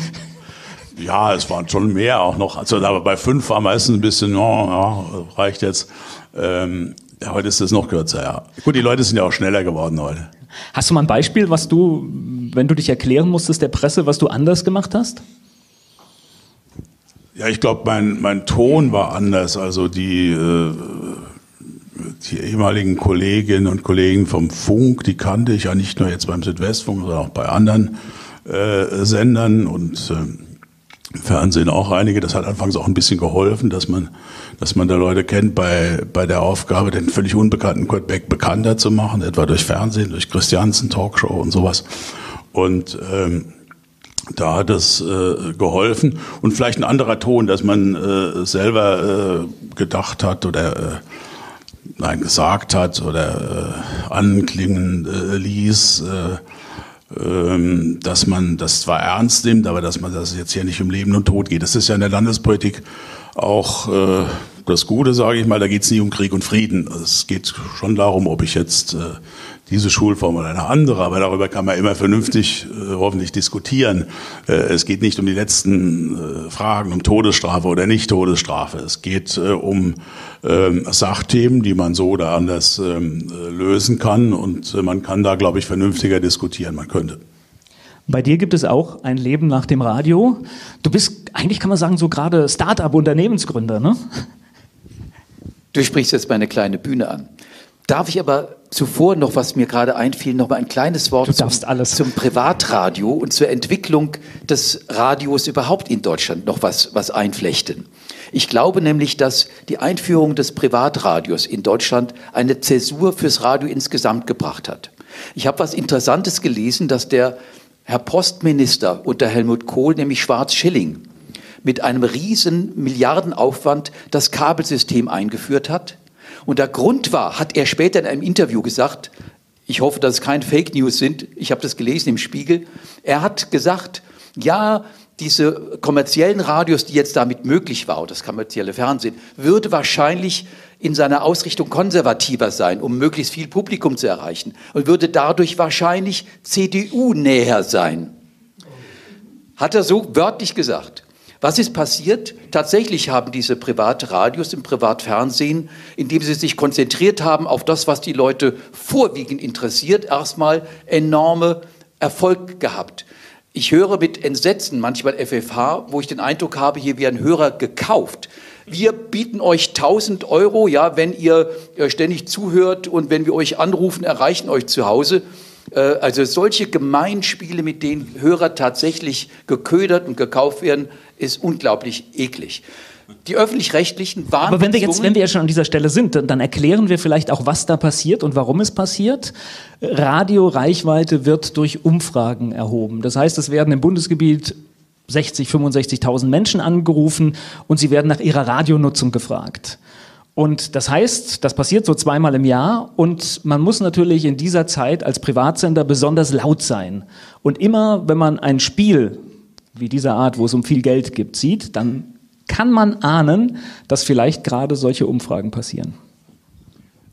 Ja, es waren schon mehr auch noch. Also aber bei fünf war meistens ein bisschen, oh, ja, reicht jetzt. Ähm, ja, heute ist es noch kürzer, ja. Gut, die Leute sind ja auch schneller geworden heute. Hast du mal ein Beispiel, was du, wenn du dich erklären musstest der Presse, was du anders gemacht hast? Ja, ich glaube, mein, mein Ton war anders. Also die, äh, die ehemaligen Kolleginnen und Kollegen vom Funk, die kannte ich ja nicht nur jetzt beim Südwestfunk, sondern auch bei anderen äh, Sendern und äh, Fernsehen auch einige. Das hat anfangs auch ein bisschen geholfen, dass man, dass man da Leute kennt bei, bei der Aufgabe, den völlig unbekannten Kurt Beck bekannter zu machen, etwa durch Fernsehen, durch Christiansen Talkshow und sowas. Und ähm, da hat es äh, geholfen. Und vielleicht ein anderer Ton, dass man äh, selber äh, gedacht hat oder äh, nein, gesagt hat oder äh, anklingen äh, ließ. Äh, ähm, dass man das zwar ernst nimmt, aber dass man das jetzt hier nicht um Leben und Tod geht. Das ist ja in der Landespolitik auch äh, das Gute, sage ich mal. Da geht es nie um Krieg und Frieden. Es geht schon darum, ob ich jetzt äh, diese Schulform oder eine andere, aber darüber kann man immer vernünftig äh, hoffentlich diskutieren. Äh, es geht nicht um die letzten äh, Fragen, um Todesstrafe oder nicht Todesstrafe. Es geht äh, um ähm, Sachthemen, die man so oder anders ähm, äh, lösen kann und äh, man kann da, glaube ich, vernünftiger diskutieren. Man könnte. Bei dir gibt es auch ein Leben nach dem Radio. Du bist, eigentlich kann man sagen, so gerade Start-up-Unternehmensgründer, ne? Du sprichst jetzt meine kleine Bühne an. Darf ich aber zuvor noch, was mir gerade einfiel, noch mal ein kleines Wort zum, zum, Privatradio und zur Entwicklung des Radios überhaupt in Deutschland noch was, was einflechten. Ich glaube nämlich, dass die Einführung des Privatradios in Deutschland eine Zäsur fürs Radio insgesamt gebracht hat. Ich habe was Interessantes gelesen, dass der Herr Postminister unter Helmut Kohl, nämlich Schwarz-Schilling, mit einem riesen Milliardenaufwand das Kabelsystem eingeführt hat und der Grund war, hat er später in einem Interview gesagt, ich hoffe, dass es keine Fake News sind, ich habe das gelesen im Spiegel, er hat gesagt, ja, diese kommerziellen Radios, die jetzt damit möglich war, das kommerzielle Fernsehen, würde wahrscheinlich in seiner Ausrichtung konservativer sein, um möglichst viel Publikum zu erreichen und würde dadurch wahrscheinlich CDU näher sein. Hat er so wörtlich gesagt. Was ist passiert? Tatsächlich haben diese Privatradios im Privatfernsehen, indem sie sich konzentriert haben auf das, was die Leute vorwiegend interessiert, erstmal enorme Erfolg gehabt. Ich höre mit Entsetzen manchmal FFH, wo ich den Eindruck habe, hier werden Hörer gekauft. Wir bieten euch 1000 Euro, ja, wenn ihr äh, ständig zuhört und wenn wir euch anrufen, erreichen euch zu Hause. Äh, also solche Gemeinspiele, mit denen Hörer tatsächlich geködert und gekauft werden, ist unglaublich eklig. Die öffentlich-rechtlichen waren. Aber wenn wir jetzt, wenn wir ja schon an dieser Stelle sind, dann, dann erklären wir vielleicht auch, was da passiert und warum es passiert. Radioreichweite wird durch Umfragen erhoben. Das heißt, es werden im Bundesgebiet 60, 65.000 Menschen angerufen und sie werden nach ihrer Radionutzung gefragt. Und das heißt, das passiert so zweimal im Jahr und man muss natürlich in dieser Zeit als Privatsender besonders laut sein. Und immer, wenn man ein Spiel wie dieser Art, wo es um viel Geld gibt, sieht, dann kann man ahnen, dass vielleicht gerade solche Umfragen passieren.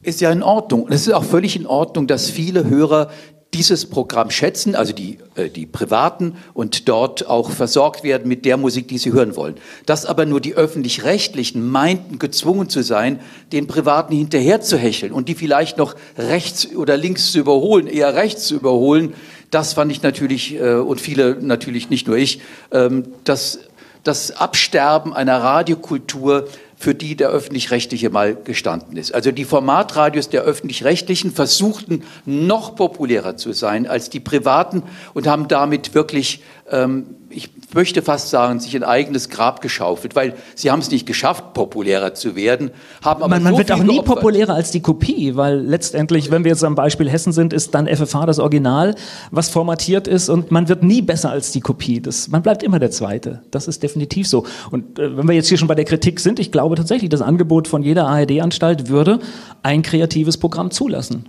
Ist ja in Ordnung. Es ist auch völlig in Ordnung, dass viele Hörer dieses Programm schätzen, also die, äh, die Privaten, und dort auch versorgt werden mit der Musik, die sie hören wollen. Dass aber nur die Öffentlich-Rechtlichen meinten, gezwungen zu sein, den Privaten hinterher zu hecheln und die vielleicht noch rechts oder links zu überholen, eher rechts zu überholen, das fand ich natürlich, äh, und viele natürlich, nicht nur ich, ähm, das, das Absterben einer Radiokultur, für die der öffentlich-rechtliche mal gestanden ist. Also die Formatradios der öffentlich-rechtlichen versuchten noch populärer zu sein als die privaten und haben damit wirklich, ähm, ich möchte fast sagen, sich ein eigenes Grab geschaufelt, weil sie haben es nicht geschafft, populärer zu werden, haben aber Man, man so wird auch nie geopfert. populärer als die Kopie, weil letztendlich, wenn wir jetzt am Beispiel Hessen sind, ist dann FFH das Original, was formatiert ist und man wird nie besser als die Kopie. Das, man bleibt immer der Zweite. Das ist definitiv so. Und äh, wenn wir jetzt hier schon bei der Kritik sind, ich glaube tatsächlich, das Angebot von jeder ARD-Anstalt würde ein kreatives Programm zulassen.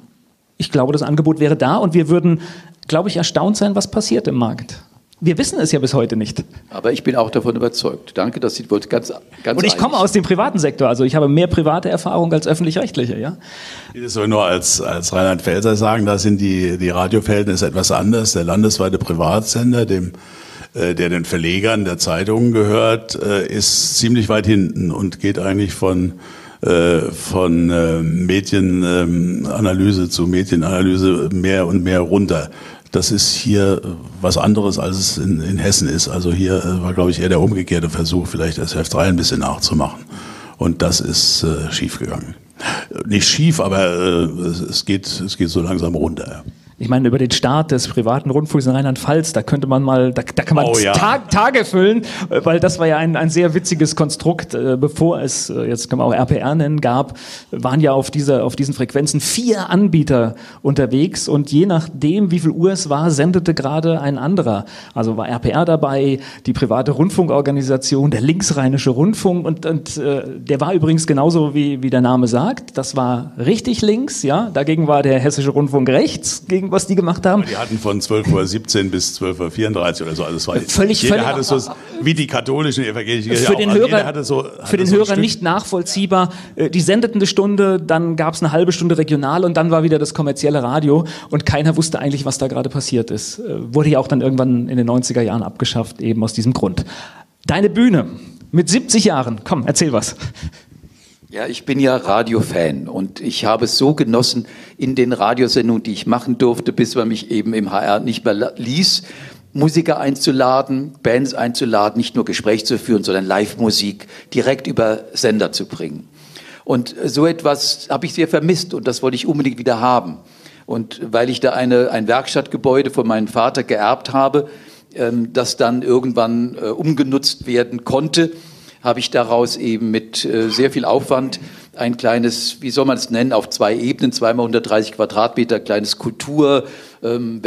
Ich glaube, das Angebot wäre da und wir würden, glaube ich, erstaunt sein, was passiert im Markt. Wir wissen es ja bis heute nicht. Aber ich bin auch davon überzeugt. Danke, dass Sie wohl ganz, ganz Und ich komme aus dem privaten Sektor, also ich habe mehr private Erfahrung als öffentlich-rechtliche, ja. Ich soll nur als, als Rheinland-Pfälzer sagen, da sind die, die Radioverhältnisse etwas anders. Der landesweite Privatsender, dem, äh, der den Verlegern der Zeitungen gehört, äh, ist ziemlich weit hinten und geht eigentlich von äh, von Medienanalyse zu Medienanalyse mehr und mehr runter. Das ist hier was anderes, als es in, in Hessen ist. Also hier äh, war, glaube ich, eher der umgekehrte Versuch, vielleicht das F3 ein bisschen nachzumachen. Und das ist äh, schiefgegangen. Nicht schief, aber äh, es, geht, es geht so langsam runter. Ich meine, über den Start des privaten Rundfunks in Rheinland-Pfalz, da könnte man mal, da, da kann man Oh ja. Tag, Tage füllen, weil das war ja ein, ein sehr witziges Konstrukt. Äh, Bevor es, äh, jetzt kann man auch RPR nennen, gab, waren ja auf, dieser, auf diesen Frequenzen vier Anbieter unterwegs und je nachdem, wie viel Uhr es war, sendete gerade ein anderer. Also war RPR dabei, die private Rundfunkorganisation, der linksrheinische Rundfunk und, und äh, der war übrigens genauso, wie, wie der Name sagt. Das war richtig links, ja. Dagegen war der hessische Rundfunk rechts, gegen was die gemacht haben. Die hatten von 12.17 Uhr bis 12.34 Uhr oder so. Also es war, Völlig, jeder völlig- hatte so, wie die katholischen evangelischen für den Also Hörer, jeder hatte so, hatte für den so Hörer Stück. nicht nachvollziehbar. Äh, Die sendeten eine Stunde, dann gab es eine halbe Stunde regional und dann war wieder das kommerzielle Radio und keiner wusste eigentlich, was da gerade passiert ist. Äh, Wurde ja auch dann irgendwann in den 90er Jahren abgeschafft, eben aus diesem Grund. Deine Bühne mit 70 Jahren, komm, erzähl was. Ja, ich bin ja Radiofan und ich habe es so genossen in den Radiosendungen, die ich machen durfte, bis man mich eben im HR nicht mehr ließ, Musiker einzuladen, Bands einzuladen, nicht nur Gespräch zu führen, sondern Live-Musik direkt über Sender zu bringen. Und so etwas habe ich sehr vermisst und das wollte ich unbedingt wieder haben. Und weil ich da eine, ein Werkstattgebäude von meinem Vater geerbt habe, ähm, das dann irgendwann äh, umgenutzt werden konnte, habe ich daraus eben mit äh, sehr viel Aufwand ein kleines, wie soll man es nennen, auf zwei Ebenen, zweimal 130 Quadratmeter, kleines Kultur, ähm,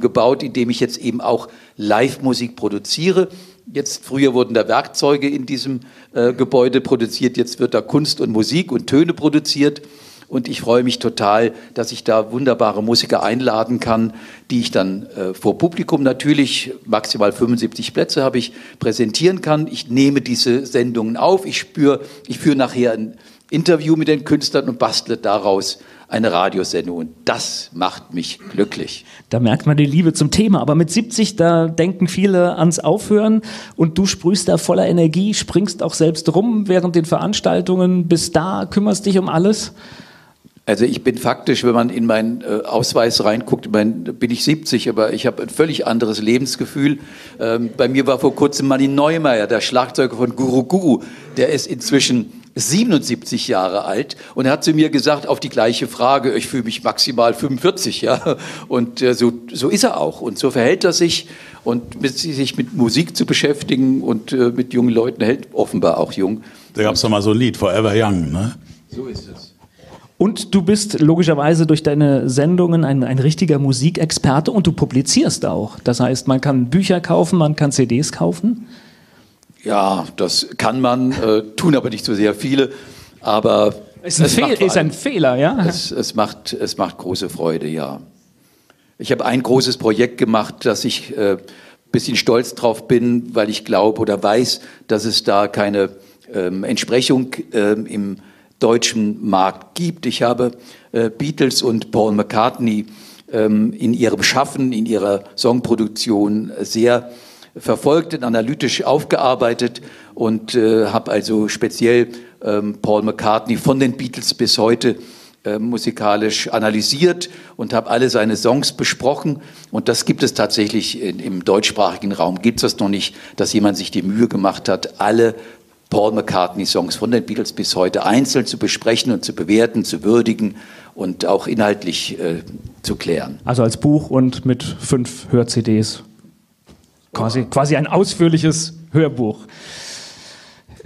gebaut, in dem ich jetzt eben auch Live-Musik produziere. Jetzt, früher wurden da Werkzeuge in diesem äh, Gebäude produziert, jetzt wird da Kunst und Musik und Töne produziert. Und ich freue mich total, dass ich da wunderbare Musiker einladen kann, die ich dann äh, vor Publikum natürlich, maximal 75 Plätze habe ich, präsentieren kann. Ich nehme diese Sendungen auf, ich spüre, ich führe nachher ein Interview mit den Künstlern und bastle daraus eine Radiosendung. Und das macht mich glücklich. Da merkt man die Liebe zum Thema. Aber mit 70, da denken viele ans Aufhören und du sprühst da voller Energie, springst auch selbst rum während den Veranstaltungen, bist da, kümmerst dich um alles. Also ich bin faktisch, wenn man in meinen äh, Ausweis reinguckt, mein, bin ich 70, aber ich habe ein völlig anderes Lebensgefühl. Ähm, bei mir war vor kurzem Manny Neumeier, der Schlagzeuger von Guru Guru, der ist inzwischen 77 Jahre alt und er hat zu mir gesagt, auf die gleiche Frage, ich fühle mich maximal 45, ja. Und äh, so, so ist er auch und so verhält er sich und mit, sich mit Musik zu beschäftigen und äh, mit jungen Leuten hält offenbar auch jung. Da gab es doch mal so ein Lied, Forever Young, ne? So ist es. Und du bist logischerweise durch deine Sendungen ein, ein richtiger Musikexperte und du publizierst auch. Das heißt, man kann Bücher kaufen, man kann CDs kaufen. Ja, das kann man, äh, tun aber nicht so sehr viele. Aber ist ein, es Fehl, ist ein Fehler, ja? Es, es, macht, es macht große Freude, ja. Ich habe ein großes Projekt gemacht, dass ich äh, bisschen stolz drauf bin, weil ich glaube oder weiß, dass es da keine ähm, Entsprechung ähm, im deutschen Markt gibt. Ich habe äh, Beatles und Paul McCartney ähm, in ihrem Schaffen, in ihrer Songproduktion sehr verfolgt und analytisch aufgearbeitet und äh, habe also speziell ähm, Paul McCartney von den Beatles bis heute äh, musikalisch analysiert und habe alle seine Songs besprochen. Und das gibt es tatsächlich in, im deutschsprachigen Raum. Gibt es das noch nicht, dass jemand sich die Mühe gemacht hat, alle Paul McCartney-Songs von den Beatles bis heute einzeln zu besprechen und zu bewerten, zu würdigen und auch inhaltlich äh, zu klären. Also als Buch und mit fünf Hör-CDs. Quasi, quasi ein ausführliches Hörbuch.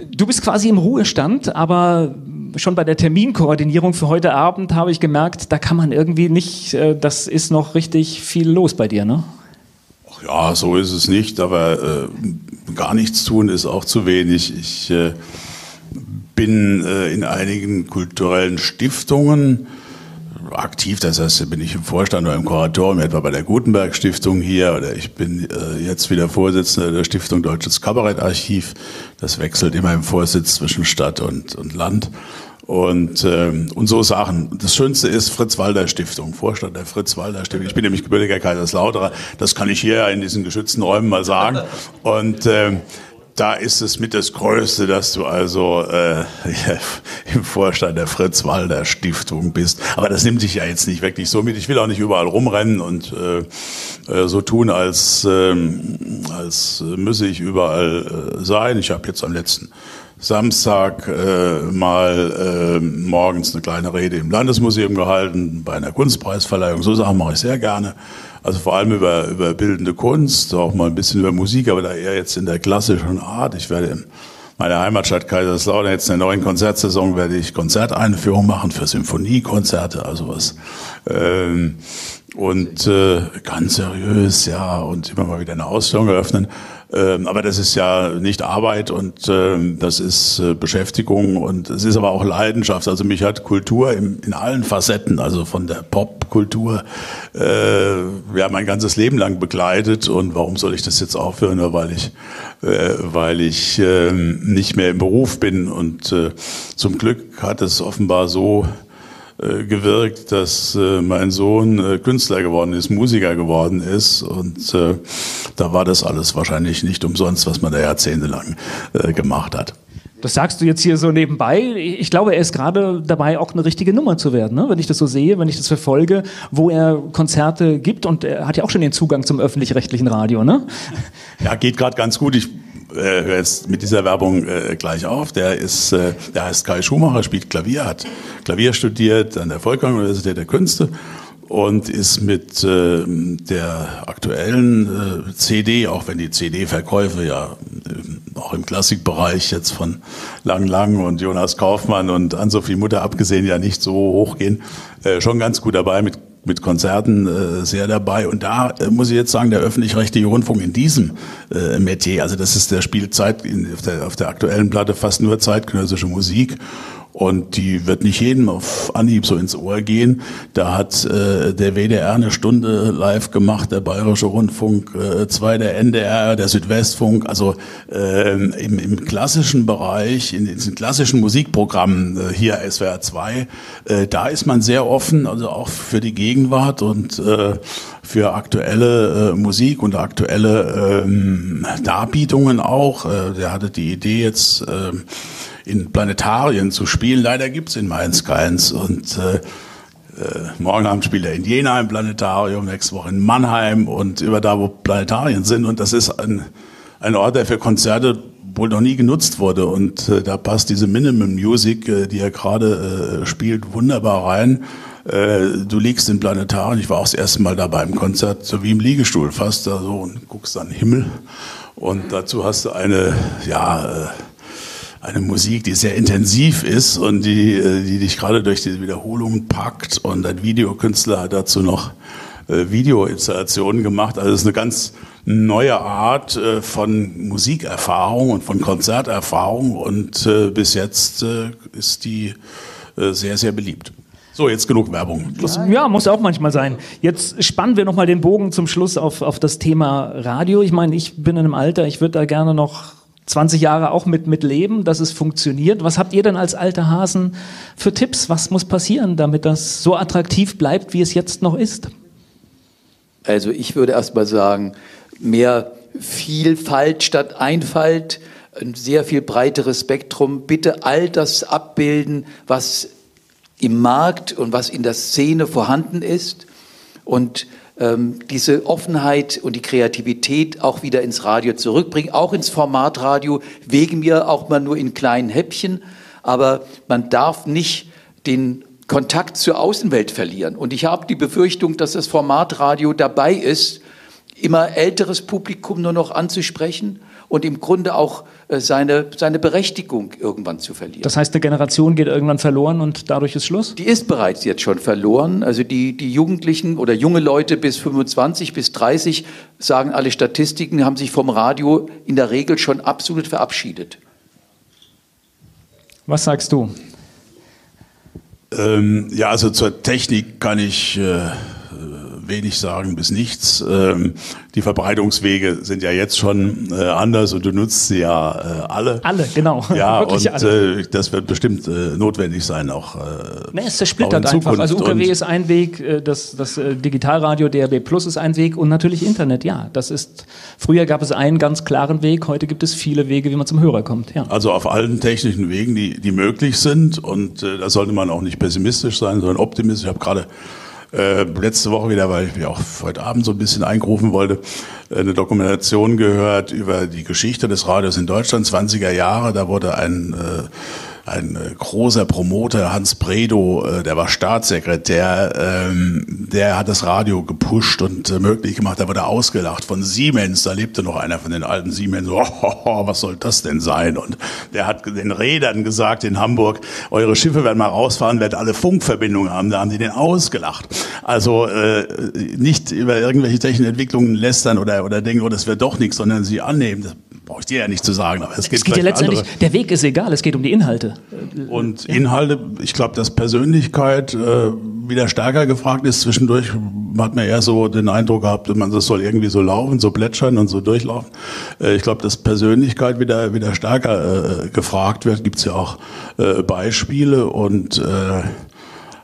Du bist quasi im Ruhestand, aber schon bei der Terminkoordinierung für heute Abend habe ich gemerkt, da kann man irgendwie nicht, äh, das ist noch richtig viel los bei dir, ne? Ja, so ist es nicht, aber äh, gar nichts tun ist auch zu wenig. Ich äh, bin äh, in einigen kulturellen Stiftungen aktiv, das heißt, bin ich im Vorstand oder im Kuratorium, etwa bei der Gutenberg Stiftung hier, oder ich bin äh, jetzt wieder Vorsitzender der Stiftung Deutsches Kabarettarchiv. Das wechselt immer im Vorsitz zwischen Stadt und, und Land. Und, ähm, und so Sachen. Das Schönste ist Fritz Walder Stiftung, Vorstand der Fritz Walder Stiftung. Ich bin nämlich gebürtiger Kaiserslauterer. Das kann ich hier in diesen geschützten Räumen mal sagen. Und ähm, da ist es mit das Größte, dass du also äh, im Vorstand der Fritz Walder Stiftung bist. Aber das nimmt sich ja jetzt nicht wirklich so mit. Ich will auch nicht überall rumrennen und äh, äh, so tun, als, ähm, als müsse ich überall äh, sein. Ich habe jetzt am letzten Samstag äh, mal äh, morgens eine kleine Rede im Landesmuseum gehalten, bei einer Kunstpreisverleihung. So Sachen mache ich sehr gerne. Also vor allem über, über bildende Kunst, auch mal ein bisschen über Musik, aber da eher jetzt in der klassischen Art. Ich werde in meiner Heimatstadt Kaiserslautern jetzt in der neuen Konzertsaison werde ich Konzerteinführung machen für Symphoniekonzerte, also was. Ähm, und äh, ganz seriös, ja, und immer mal wieder eine Ausstellung eröffnen. Ähm, aber das ist ja nicht Arbeit und ähm, das ist äh, Beschäftigung und es ist aber auch Leidenschaft. Also mich hat Kultur in allen Facetten, also von der Popkultur, äh, ja mein ganzes Leben lang begleitet. Und warum soll ich das jetzt aufhören? Nur weil ich, äh, weil ich äh, nicht mehr im Beruf bin. Und zum Glück hat es offenbar so gewirkt, dass äh, mein Sohn äh, Künstler geworden ist, Musiker geworden ist und äh, da war das alles wahrscheinlich nicht umsonst, was man da jahrzehntelang äh, gemacht hat. Das sagst du jetzt hier so nebenbei. Ich glaube, er ist gerade dabei, auch eine richtige Nummer zu werden, ne? wenn ich das so sehe, wenn ich das verfolge, wo er Konzerte gibt und er hat ja auch schon den Zugang zum öffentlich-rechtlichen Radio, ne? Ja, geht gerade ganz gut. Ich äh, höre jetzt mit dieser Werbung äh, gleich auf. Der ist, äh, der heißt Kai Schumacher, spielt Klavier, hat Klavier studiert an der Volkwang Universität der Künste und ist mit äh, der aktuellen äh, CD, auch wenn die CD-Verkäufe ja äh, auch im Klassikbereich jetzt von Lang Lang und Jonas Kaufmann und Ann-Sophie Mutter abgesehen ja nicht so hochgehen, äh, schon ganz gut dabei mit mit Konzerten äh, sehr dabei. Und da äh, muss ich jetzt sagen, der öffentlich-rechtliche Rundfunk in diesem äh, Metier, also das ist der Spielzeit in, auf, der, auf der aktuellen Platte fast nur zeitgenössische Musik. Und die wird nicht jedem auf Anhieb so ins Ohr gehen. Da hat äh, der WDR eine Stunde live gemacht, der Bayerische Rundfunk, äh, zwei der NDR, der Südwestfunk. Also äh, im, im klassischen Bereich, in diesen klassischen Musikprogrammen, äh, hier SWR 2, äh, da ist man sehr offen, also auch für die Gegenwart und äh, für aktuelle äh, Musik und aktuelle ähm, Darbietungen auch. Äh, der hatte die Idee jetzt... Äh, in Planetarien zu spielen. Leider gibt's in Mainz keins. Und äh, äh, morgen Abend spielt er in Jena im Planetarium, nächste Woche in Mannheim und über da, wo Planetarien sind. Und das ist ein, ein Ort, der für Konzerte wohl noch nie genutzt wurde. Und äh, da passt diese Minimum Music, äh, die er gerade äh, spielt, wunderbar rein. Äh, du liegst im Planetarium, ich war auch das erste Mal da beim Konzert, so wie im Liegestuhl fast da so und guckst an den Himmel. Und dazu hast du eine, ja, äh, eine Musik, die sehr intensiv ist und die, äh, die dich gerade durch diese Wiederholungen packt. Und ein Videokünstler hat dazu noch äh, Videoinstallationen gemacht. Also es ist eine ganz neue Art äh, von Musikerfahrung und von Konzerterfahrung. Und bis jetzt ist die sehr, sehr beliebt. So, jetzt genug Werbung. Das, ja, muss auch manchmal sein. Jetzt spannen wir nochmal den Bogen zum Schluss auf, auf das Thema Radio. Ich meine, ich bin in einem Alter, ich würde da gerne noch 20 Jahre auch mit, mit leben, dass es funktioniert. Was habt ihr denn als alte Hasen für Tipps? Was muss passieren, damit das so attraktiv bleibt, wie es jetzt noch ist? Also ich würde erst mal sagen, mehr Vielfalt statt Einfalt, ein sehr viel breiteres Spektrum. Bitte all das abbilden, was im Markt und was in der Szene vorhanden ist. Und diese Offenheit und die Kreativität auch wieder ins Radio zurückbringen, auch ins Formatradio, wegen mir auch mal nur in kleinen Häppchen. Aber man darf nicht den Kontakt zur Außenwelt verlieren. Und ich habe die Befürchtung, dass das Formatradio dabei ist, immer älteres Publikum nur noch anzusprechen und im Grunde auch äh, seine, seine Berechtigung irgendwann zu verlieren. Das heißt, eine Generation geht irgendwann verloren und dadurch ist Schluss? Die ist bereits jetzt schon verloren. Also die, die Jugendlichen oder junge Leute bis 25, bis 30, sagen alle Statistiken, haben sich vom Radio in der Regel schon absolut verabschiedet. Was sagst du? Ähm, ja, also zur Technik kann ich äh, wenig sagen bis nichts. Ähm, die Verbreitungswege sind ja jetzt schon äh, anders und du nutzt sie ja äh, alle. Alle, genau. Ja, und alle. Äh, das wird bestimmt notwendig sein auch. Äh, nee, es zersplittert einfach. Also UKW ist ein Weg, das, das Digitalradio DRB Plus ist ein Weg und natürlich Internet, ja. Das ist, früher gab es einen ganz klaren Weg, heute gibt es viele Wege, wie man zum Hörer kommt. Ja. Also auf allen technischen Wegen, die, die möglich sind und da sollte man auch nicht pessimistisch sein, sondern optimistisch. Ich habe gerade äh, letzte Woche wieder, weil ich auch heute Abend so ein bisschen eingerufen wollte, äh, eine Dokumentation gehört über die Geschichte des Radios in Deutschland, 20er Jahre. Da wurde ein äh, ein äh, großer Promoter, Hans Bredow, äh, der war Staatssekretär, ähm, der hat das Radio gepusht und äh, möglich gemacht. Da wurde ausgelacht von Siemens. Da lebte noch einer von den alten Siemens. Oh, oh, was soll das denn sein? Und der hat den Rädern gesagt in Hamburg, eure Schiffe werden mal rausfahren, werden alle Funkverbindungen haben. Da haben die den ausgelacht. Also äh, nicht über irgendwelche technischen Entwicklungen lästern oder, oder denken, oh, das wird doch nichts, sondern sie annehmen. Brauche ich dir ja nicht zu sagen, aber es geht, es geht ja letztendlich, andere. der Weg ist egal, es geht um die Inhalte. Und Inhalte, ich glaube, dass Persönlichkeit äh, wieder stärker gefragt ist. Zwischendurch hat man eher so den Eindruck gehabt, man das soll irgendwie so laufen, so plätschern und so durchlaufen. Äh, ich glaube, dass Persönlichkeit wieder wieder stärker äh, gefragt wird. Gibt es ja auch äh, Beispiele und äh,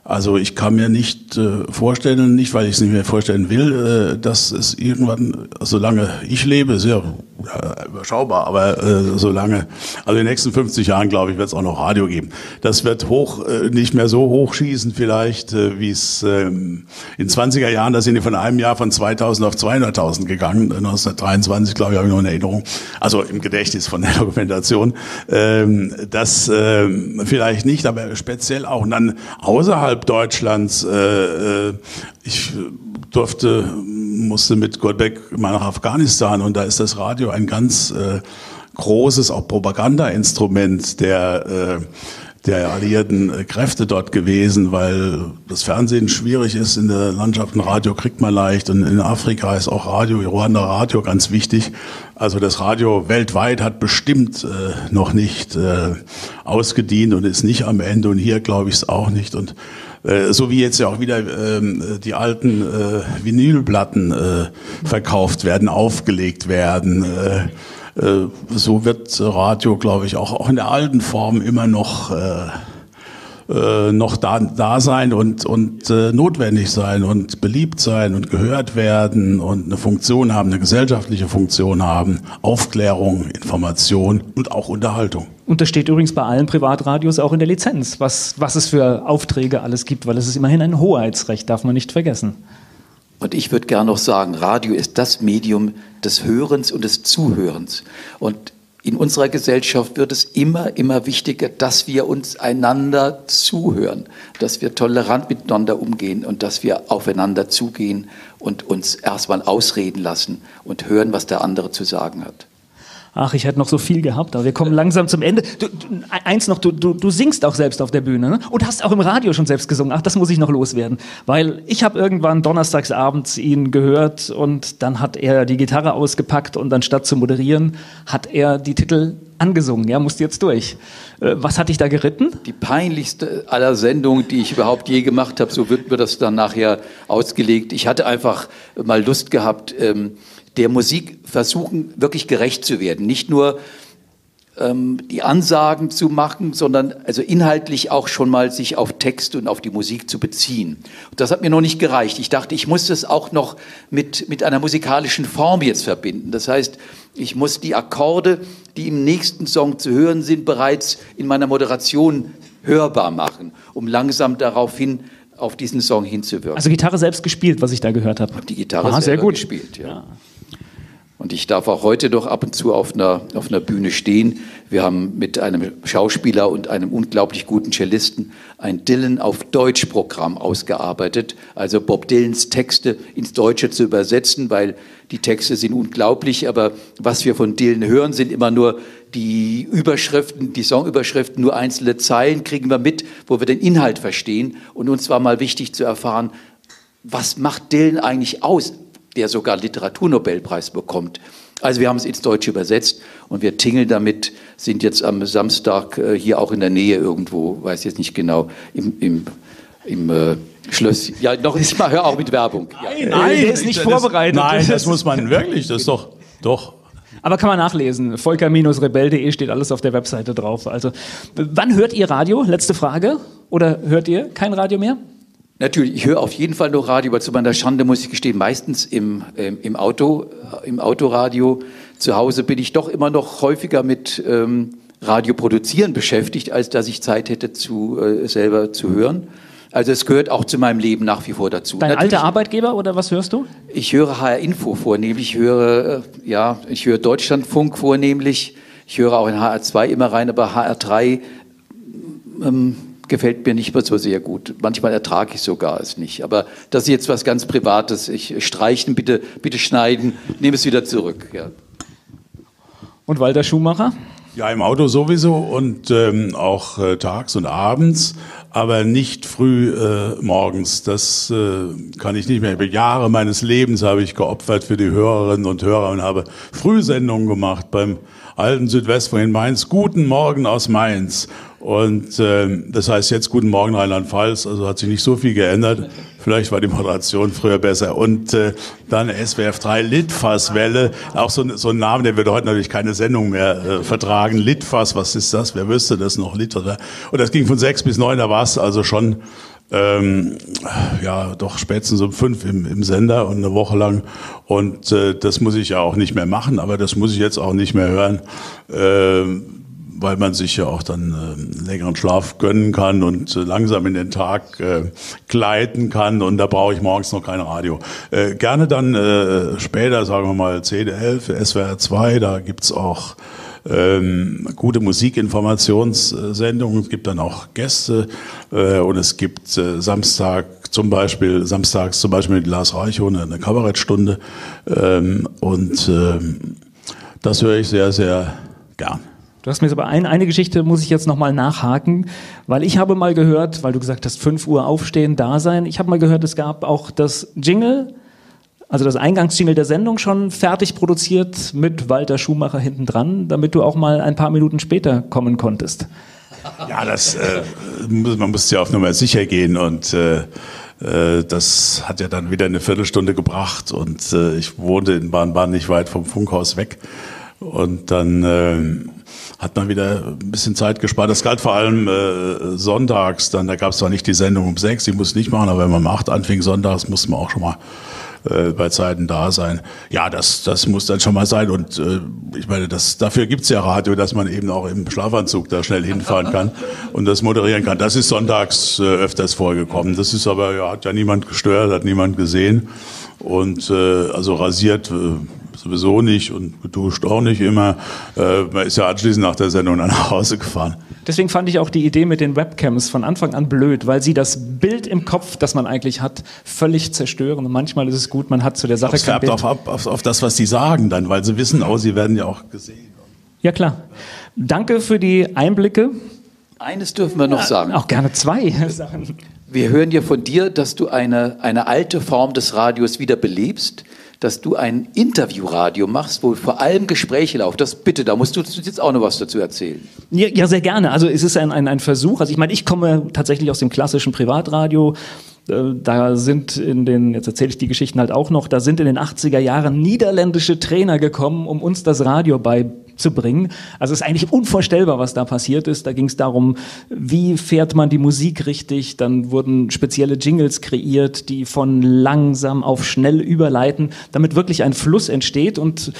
also ich kann mir nicht äh, vorstellen, nicht weil ich es nicht mehr vorstellen will, äh, dass es irgendwann, solange ich lebe, sehr ja, überschaubar, aber äh, solange, also in den nächsten 50 Jahren, glaube ich, wird es auch noch Radio geben. Das wird hoch, äh, nicht mehr so hochschießen vielleicht, äh, wie es ähm, in 20er Jahren, da sind die von einem Jahr von 2000 auf 200.000 gegangen, 1923, glaube ich, habe ich noch in Erinnerung, also im Gedächtnis von der Dokumentation. Ähm, das äh, vielleicht nicht, aber speziell auch. Und dann außerhalb Deutschlands, äh, äh ich durfte, musste mit Goldbeck mal nach Afghanistan und da ist das Radio ein ganz äh, großes, auch Propagandainstrument der äh, der alliierten Kräfte dort gewesen, weil das Fernsehen schwierig ist in der Landschaft. Ein Radio kriegt man leicht und in Afrika ist auch Radio, Ruanda Radio ganz wichtig. Also das Radio weltweit hat bestimmt äh, noch nicht äh, ausgedient und ist nicht am Ende und hier glaube ich es auch nicht und äh, so wie jetzt ja auch wieder ähm, die alten äh, Vinylplatten äh, verkauft werden, aufgelegt werden. Äh, äh, so wird Radio, glaube ich, auch, auch in der alten Form immer noch äh, äh, noch da, da sein und, und äh, notwendig sein und beliebt sein und gehört werden und eine Funktion haben, eine gesellschaftliche Funktion haben, Aufklärung, Information und auch Unterhaltung. Und das steht übrigens bei allen Privatradios auch in der Lizenz, was, was es für Aufträge alles gibt, weil es ist immerhin ein Hoheitsrecht, darf man nicht vergessen. Und ich würde gerne noch sagen, Radio ist das Medium des Hörens und des Zuhörens. Und in unserer Gesellschaft wird es immer, immer wichtiger, dass wir uns einander zuhören, dass wir tolerant miteinander umgehen und dass wir aufeinander zugehen und uns erstmal ausreden lassen und hören, was der andere zu sagen hat. Ach, ich hätte noch so viel gehabt, aber wir kommen langsam zum Ende. Du, du, eins noch, du, du, singst auch selbst auf der Bühne ne? und hast auch im Radio schon selbst gesungen. Ach, das muss ich noch loswerden, weil ich habe irgendwann donnerstags abends ihn gehört und dann hat er die Gitarre ausgepackt und anstatt zu moderieren, hat er die Titel angesungen. Ja, musst jetzt durch. Äh, was hat dich da geritten? Die peinlichste aller Sendungen, die ich überhaupt je gemacht habe, so wird mir das dann nachher ausgelegt. Ich hatte einfach mal Lust gehabt, ähm, der Musik versuchen, wirklich gerecht zu werden. Nicht nur ähm, die Ansagen zu machen, sondern also inhaltlich auch schon mal sich auf Text und auf die Musik zu beziehen. Und das hat mir noch nicht gereicht. Ich dachte, ich muss das auch noch mit, mit einer musikalischen Form jetzt verbinden. Das heißt, ich muss die Akkorde, die im nächsten Song zu hören sind, bereits in meiner Moderation hörbar machen, um langsam daraufhin auf diesen Song hinzuwirken. Also Gitarre selbst gespielt, was ich da gehört habe. Die Gitarre ah, sehr gut gespielt, ja. ja. Und ich darf auch heute noch ab und zu auf einer, auf einer Bühne stehen. Wir haben mit einem Schauspieler und einem unglaublich guten Cellisten ein Dylan auf Deutsch Programm ausgearbeitet. Also Bob Dylans Texte ins Deutsche zu übersetzen, weil die Texte sind unglaublich. Aber was wir von Dylan hören, sind immer nur die Überschriften, die Songüberschriften, nur einzelne Zeilen kriegen wir mit, wo wir den Inhalt verstehen. Und uns war mal wichtig zu erfahren, was macht Dylan eigentlich aus? Der sogar Literaturnobelpreis bekommt. Also wir haben es ins Deutsche übersetzt und wir tingeln damit, sind jetzt am Samstag äh, hier auch in der Nähe irgendwo, weiß jetzt nicht genau, im, im, im äh, Schloss. Ja, noch ist mal, hör auch mit Werbung. Nein, ja. nein, der ist nicht das, vorbereitet. Nein, das muss man wirklich, das ist doch, doch. Aber kann man nachlesen. Volker-rebell.de steht alles auf der Webseite drauf. Also, wann hört ihr Radio? Letzte Frage. Oder hört ihr kein Radio mehr? Natürlich, ich höre auf jeden Fall noch Radio, aber zu meiner Schande muss ich gestehen, meistens im, ähm, im Auto, äh, im Autoradio. Zu Hause bin ich doch immer noch häufiger mit ähm, Radio produzieren beschäftigt, als dass ich Zeit hätte, zu, äh, selber zu hören. Also es gehört auch zu meinem Leben nach wie vor dazu. Dein Natürlich, alter Arbeitgeber oder was hörst du? Ich höre HR Info vornehmlich, ich höre, äh, ja, ich höre Deutschlandfunk vornehmlich, ich höre auch in HR2 immer rein, aber HR3 ähm, gefällt mir nicht mehr so sehr gut. Manchmal ertrage ich sogar es nicht. Aber das ist jetzt was ganz Privates. Ich streichen, bitte, bitte schneiden, nehme es wieder zurück. Ja. Und Walter Schumacher? Ja, im Auto sowieso und ähm, auch äh, tags und abends, aber nicht früh äh, morgens. Das äh, kann ich nicht mehr. Über Jahre meines Lebens habe ich geopfert für die Hörerinnen und Hörer und habe Frühsendungen gemacht beim alten Südwestfunk in Mainz. Guten Morgen aus Mainz. Und äh, das heißt jetzt Guten Morgen Rheinland-Pfalz, also hat sich nicht so viel geändert. Vielleicht war die Moderation früher besser. Und äh, dann SWF 3 Litfaßwelle, auch so, so ein Name, der würde heute natürlich keine Sendung mehr äh, vertragen. Litfaß, was ist das? Wer wüsste das noch? Litfaß. Und das ging von sechs bis neun, da war es also schon ähm, ja, doch spätestens um fünf im, im Sender und eine Woche lang. Und äh, das muss ich ja auch nicht mehr machen, aber das muss ich jetzt auch nicht mehr hören. Äh, weil man sich ja auch dann äh, längeren Schlaf gönnen kann und äh, langsam in den Tag äh, gleiten kann. Und da brauche ich morgens noch kein Radio. Äh, gerne dann äh, später, sagen wir mal 10, 11, SWR 2, da gibt's auch ähm, gute Musikinformationssendungen, es gibt dann auch Gäste. Äh, und es gibt äh, Samstag zum Beispiel, samstags zum Beispiel mit Lars Reichow eine, eine Kabarettstunde. Ähm, und ähm, das höre ich sehr, sehr gern. Du hast mir aber ein, eine Geschichte muss ich jetzt nochmal nachhaken, weil ich habe mal gehört, weil du gesagt hast, 5 Uhr aufstehen, da sein. Ich habe mal gehört, es gab auch das Jingle, also das Eingangsjingle der Sendung schon fertig produziert mit Walter Schumacher hinten dran, damit du auch mal ein paar Minuten später kommen konntest. Ja, das, äh, man muss ja auf Nummer sicher gehen und äh, äh, das hat ja dann wieder eine Viertelstunde gebracht und äh, ich wohnte in Bahnbahn nicht weit vom Funkhaus weg und dann äh, hat man wieder ein bisschen Zeit gespart. Das galt vor allem äh, sonntags, dann da gab es zwar nicht die Sendung um sechs, die muss nicht machen, aber wenn man um acht anfing sonntags, musste man auch schon mal äh, bei Zeiten da sein. Ja, das, das muss dann schon mal sein. Und äh, ich meine, das, dafür gibt's ja Radio, dass man eben auch im Schlafanzug da schnell hinfahren kann und das moderieren kann. Das ist sonntags äh, öfters vorgekommen. Das ist aber, ja, hat ja niemand gestört, hat niemand gesehen. Und äh, also rasiert äh, sowieso nicht und geduscht auch nicht immer. Äh, man ist ja anschließend nach der Sendung dann nach Hause gefahren. Deswegen fand ich auch die Idee mit den Webcams von Anfang an blöd, weil sie das Bild im Kopf, das man eigentlich hat, völlig zerstören. Und manchmal ist es gut, man hat zu der Sache Es färbt Bild. auch ab auf, auf das, was die sagen dann, weil sie wissen, oh, sie werden ja auch gesehen. Ja klar. Danke für die Einblicke. Eines dürfen wir noch sagen. Auch gerne zwei Sachen. Wir hören ja von dir, dass du eine, eine alte Form des Radios wieder belebst, dass du ein Interviewradio machst, wo vor allem Gespräche laufen. Das bitte, da musst du jetzt auch noch was dazu erzählen. Ja, ja sehr gerne. Also es ist ein, ein, ein Versuch. Also ich meine, ich komme tatsächlich aus dem klassischen Privatradio. Äh, Da sind in den, jetzt erzähle ich die Geschichten halt auch noch, da sind in den 80er Jahren niederländische Trainer gekommen, um uns das Radio beizubringen. Also es ist eigentlich unvorstellbar, was da passiert ist. Da ging es darum, wie fährt man die Musik richtig. Dann wurden spezielle Jingles kreiert, die von langsam auf schnell überleiten, damit wirklich ein Fluss entsteht. Und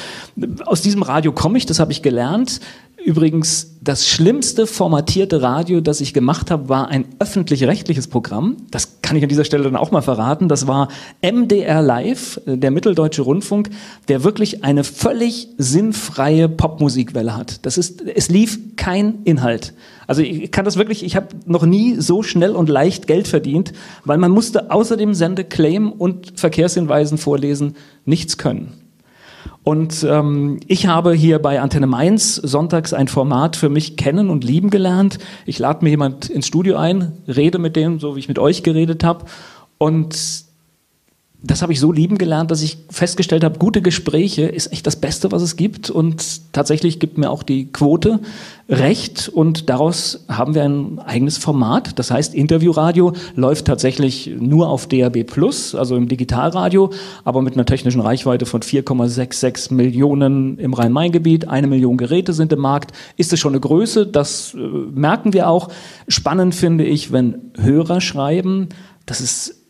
aus diesem Radio komme ich, das habe ich gelernt. Übrigens, das schlimmste formatierte Radio, das ich gemacht habe, war ein öffentlich-rechtliches Programm. Das kann ich an dieser Stelle dann auch mal verraten. Das war MDR Live, äh, der Mitteldeutsche Rundfunk, der wirklich eine völlig sinnfreie Popmusikwelle hat. Das ist, es lief kein Inhalt. Also ich kann das wirklich, ich habe noch nie so schnell und leicht Geld verdient, weil man musste außer dem Sendeclaim und Verkehrshinweisen vorlesen nichts können. Und ähm, ich habe hier bei Antenne Mainz sonntags ein Format für mich kennen und lieben gelernt. Ich lade mir jemand ins Studio ein, rede mit dem, so wie ich mit euch geredet habe. Und das habe ich so lieben gelernt, dass ich festgestellt habe, gute Gespräche ist echt das Beste, was es gibt. Und tatsächlich gibt mir auch die Quote recht. Und daraus haben wir ein eigenes Format. Das heißt, Interviewradio läuft tatsächlich nur auf DAB Plus, also im Digitalradio, aber mit einer technischen Reichweite von 4,66 Millionen im Rhein-Main-Gebiet. Eine Million Geräte sind im Markt. Ist es schon eine Größe? Das äh, merken wir auch. Spannend finde ich, wenn Hörer schreiben, dass es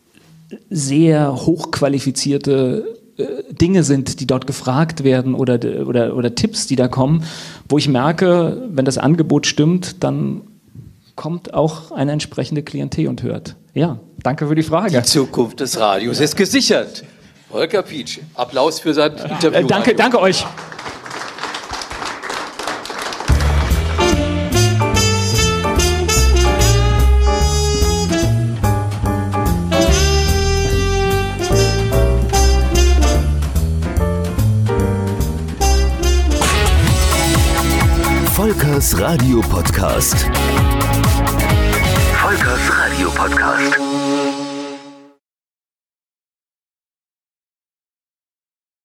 sehr hochqualifizierte äh, Dinge sind, die dort gefragt werden oder, oder, oder Tipps, die da kommen, wo ich merke, wenn das Angebot stimmt, dann kommt auch eine entsprechende Klientel und hört. Ja, danke für die Frage. Die Zukunft des Radios ist gesichert. Volker Pietsch, Applaus für sein Interview. Äh, danke, danke euch. Volkers Radio Podcast. Volkers Radio Podcast.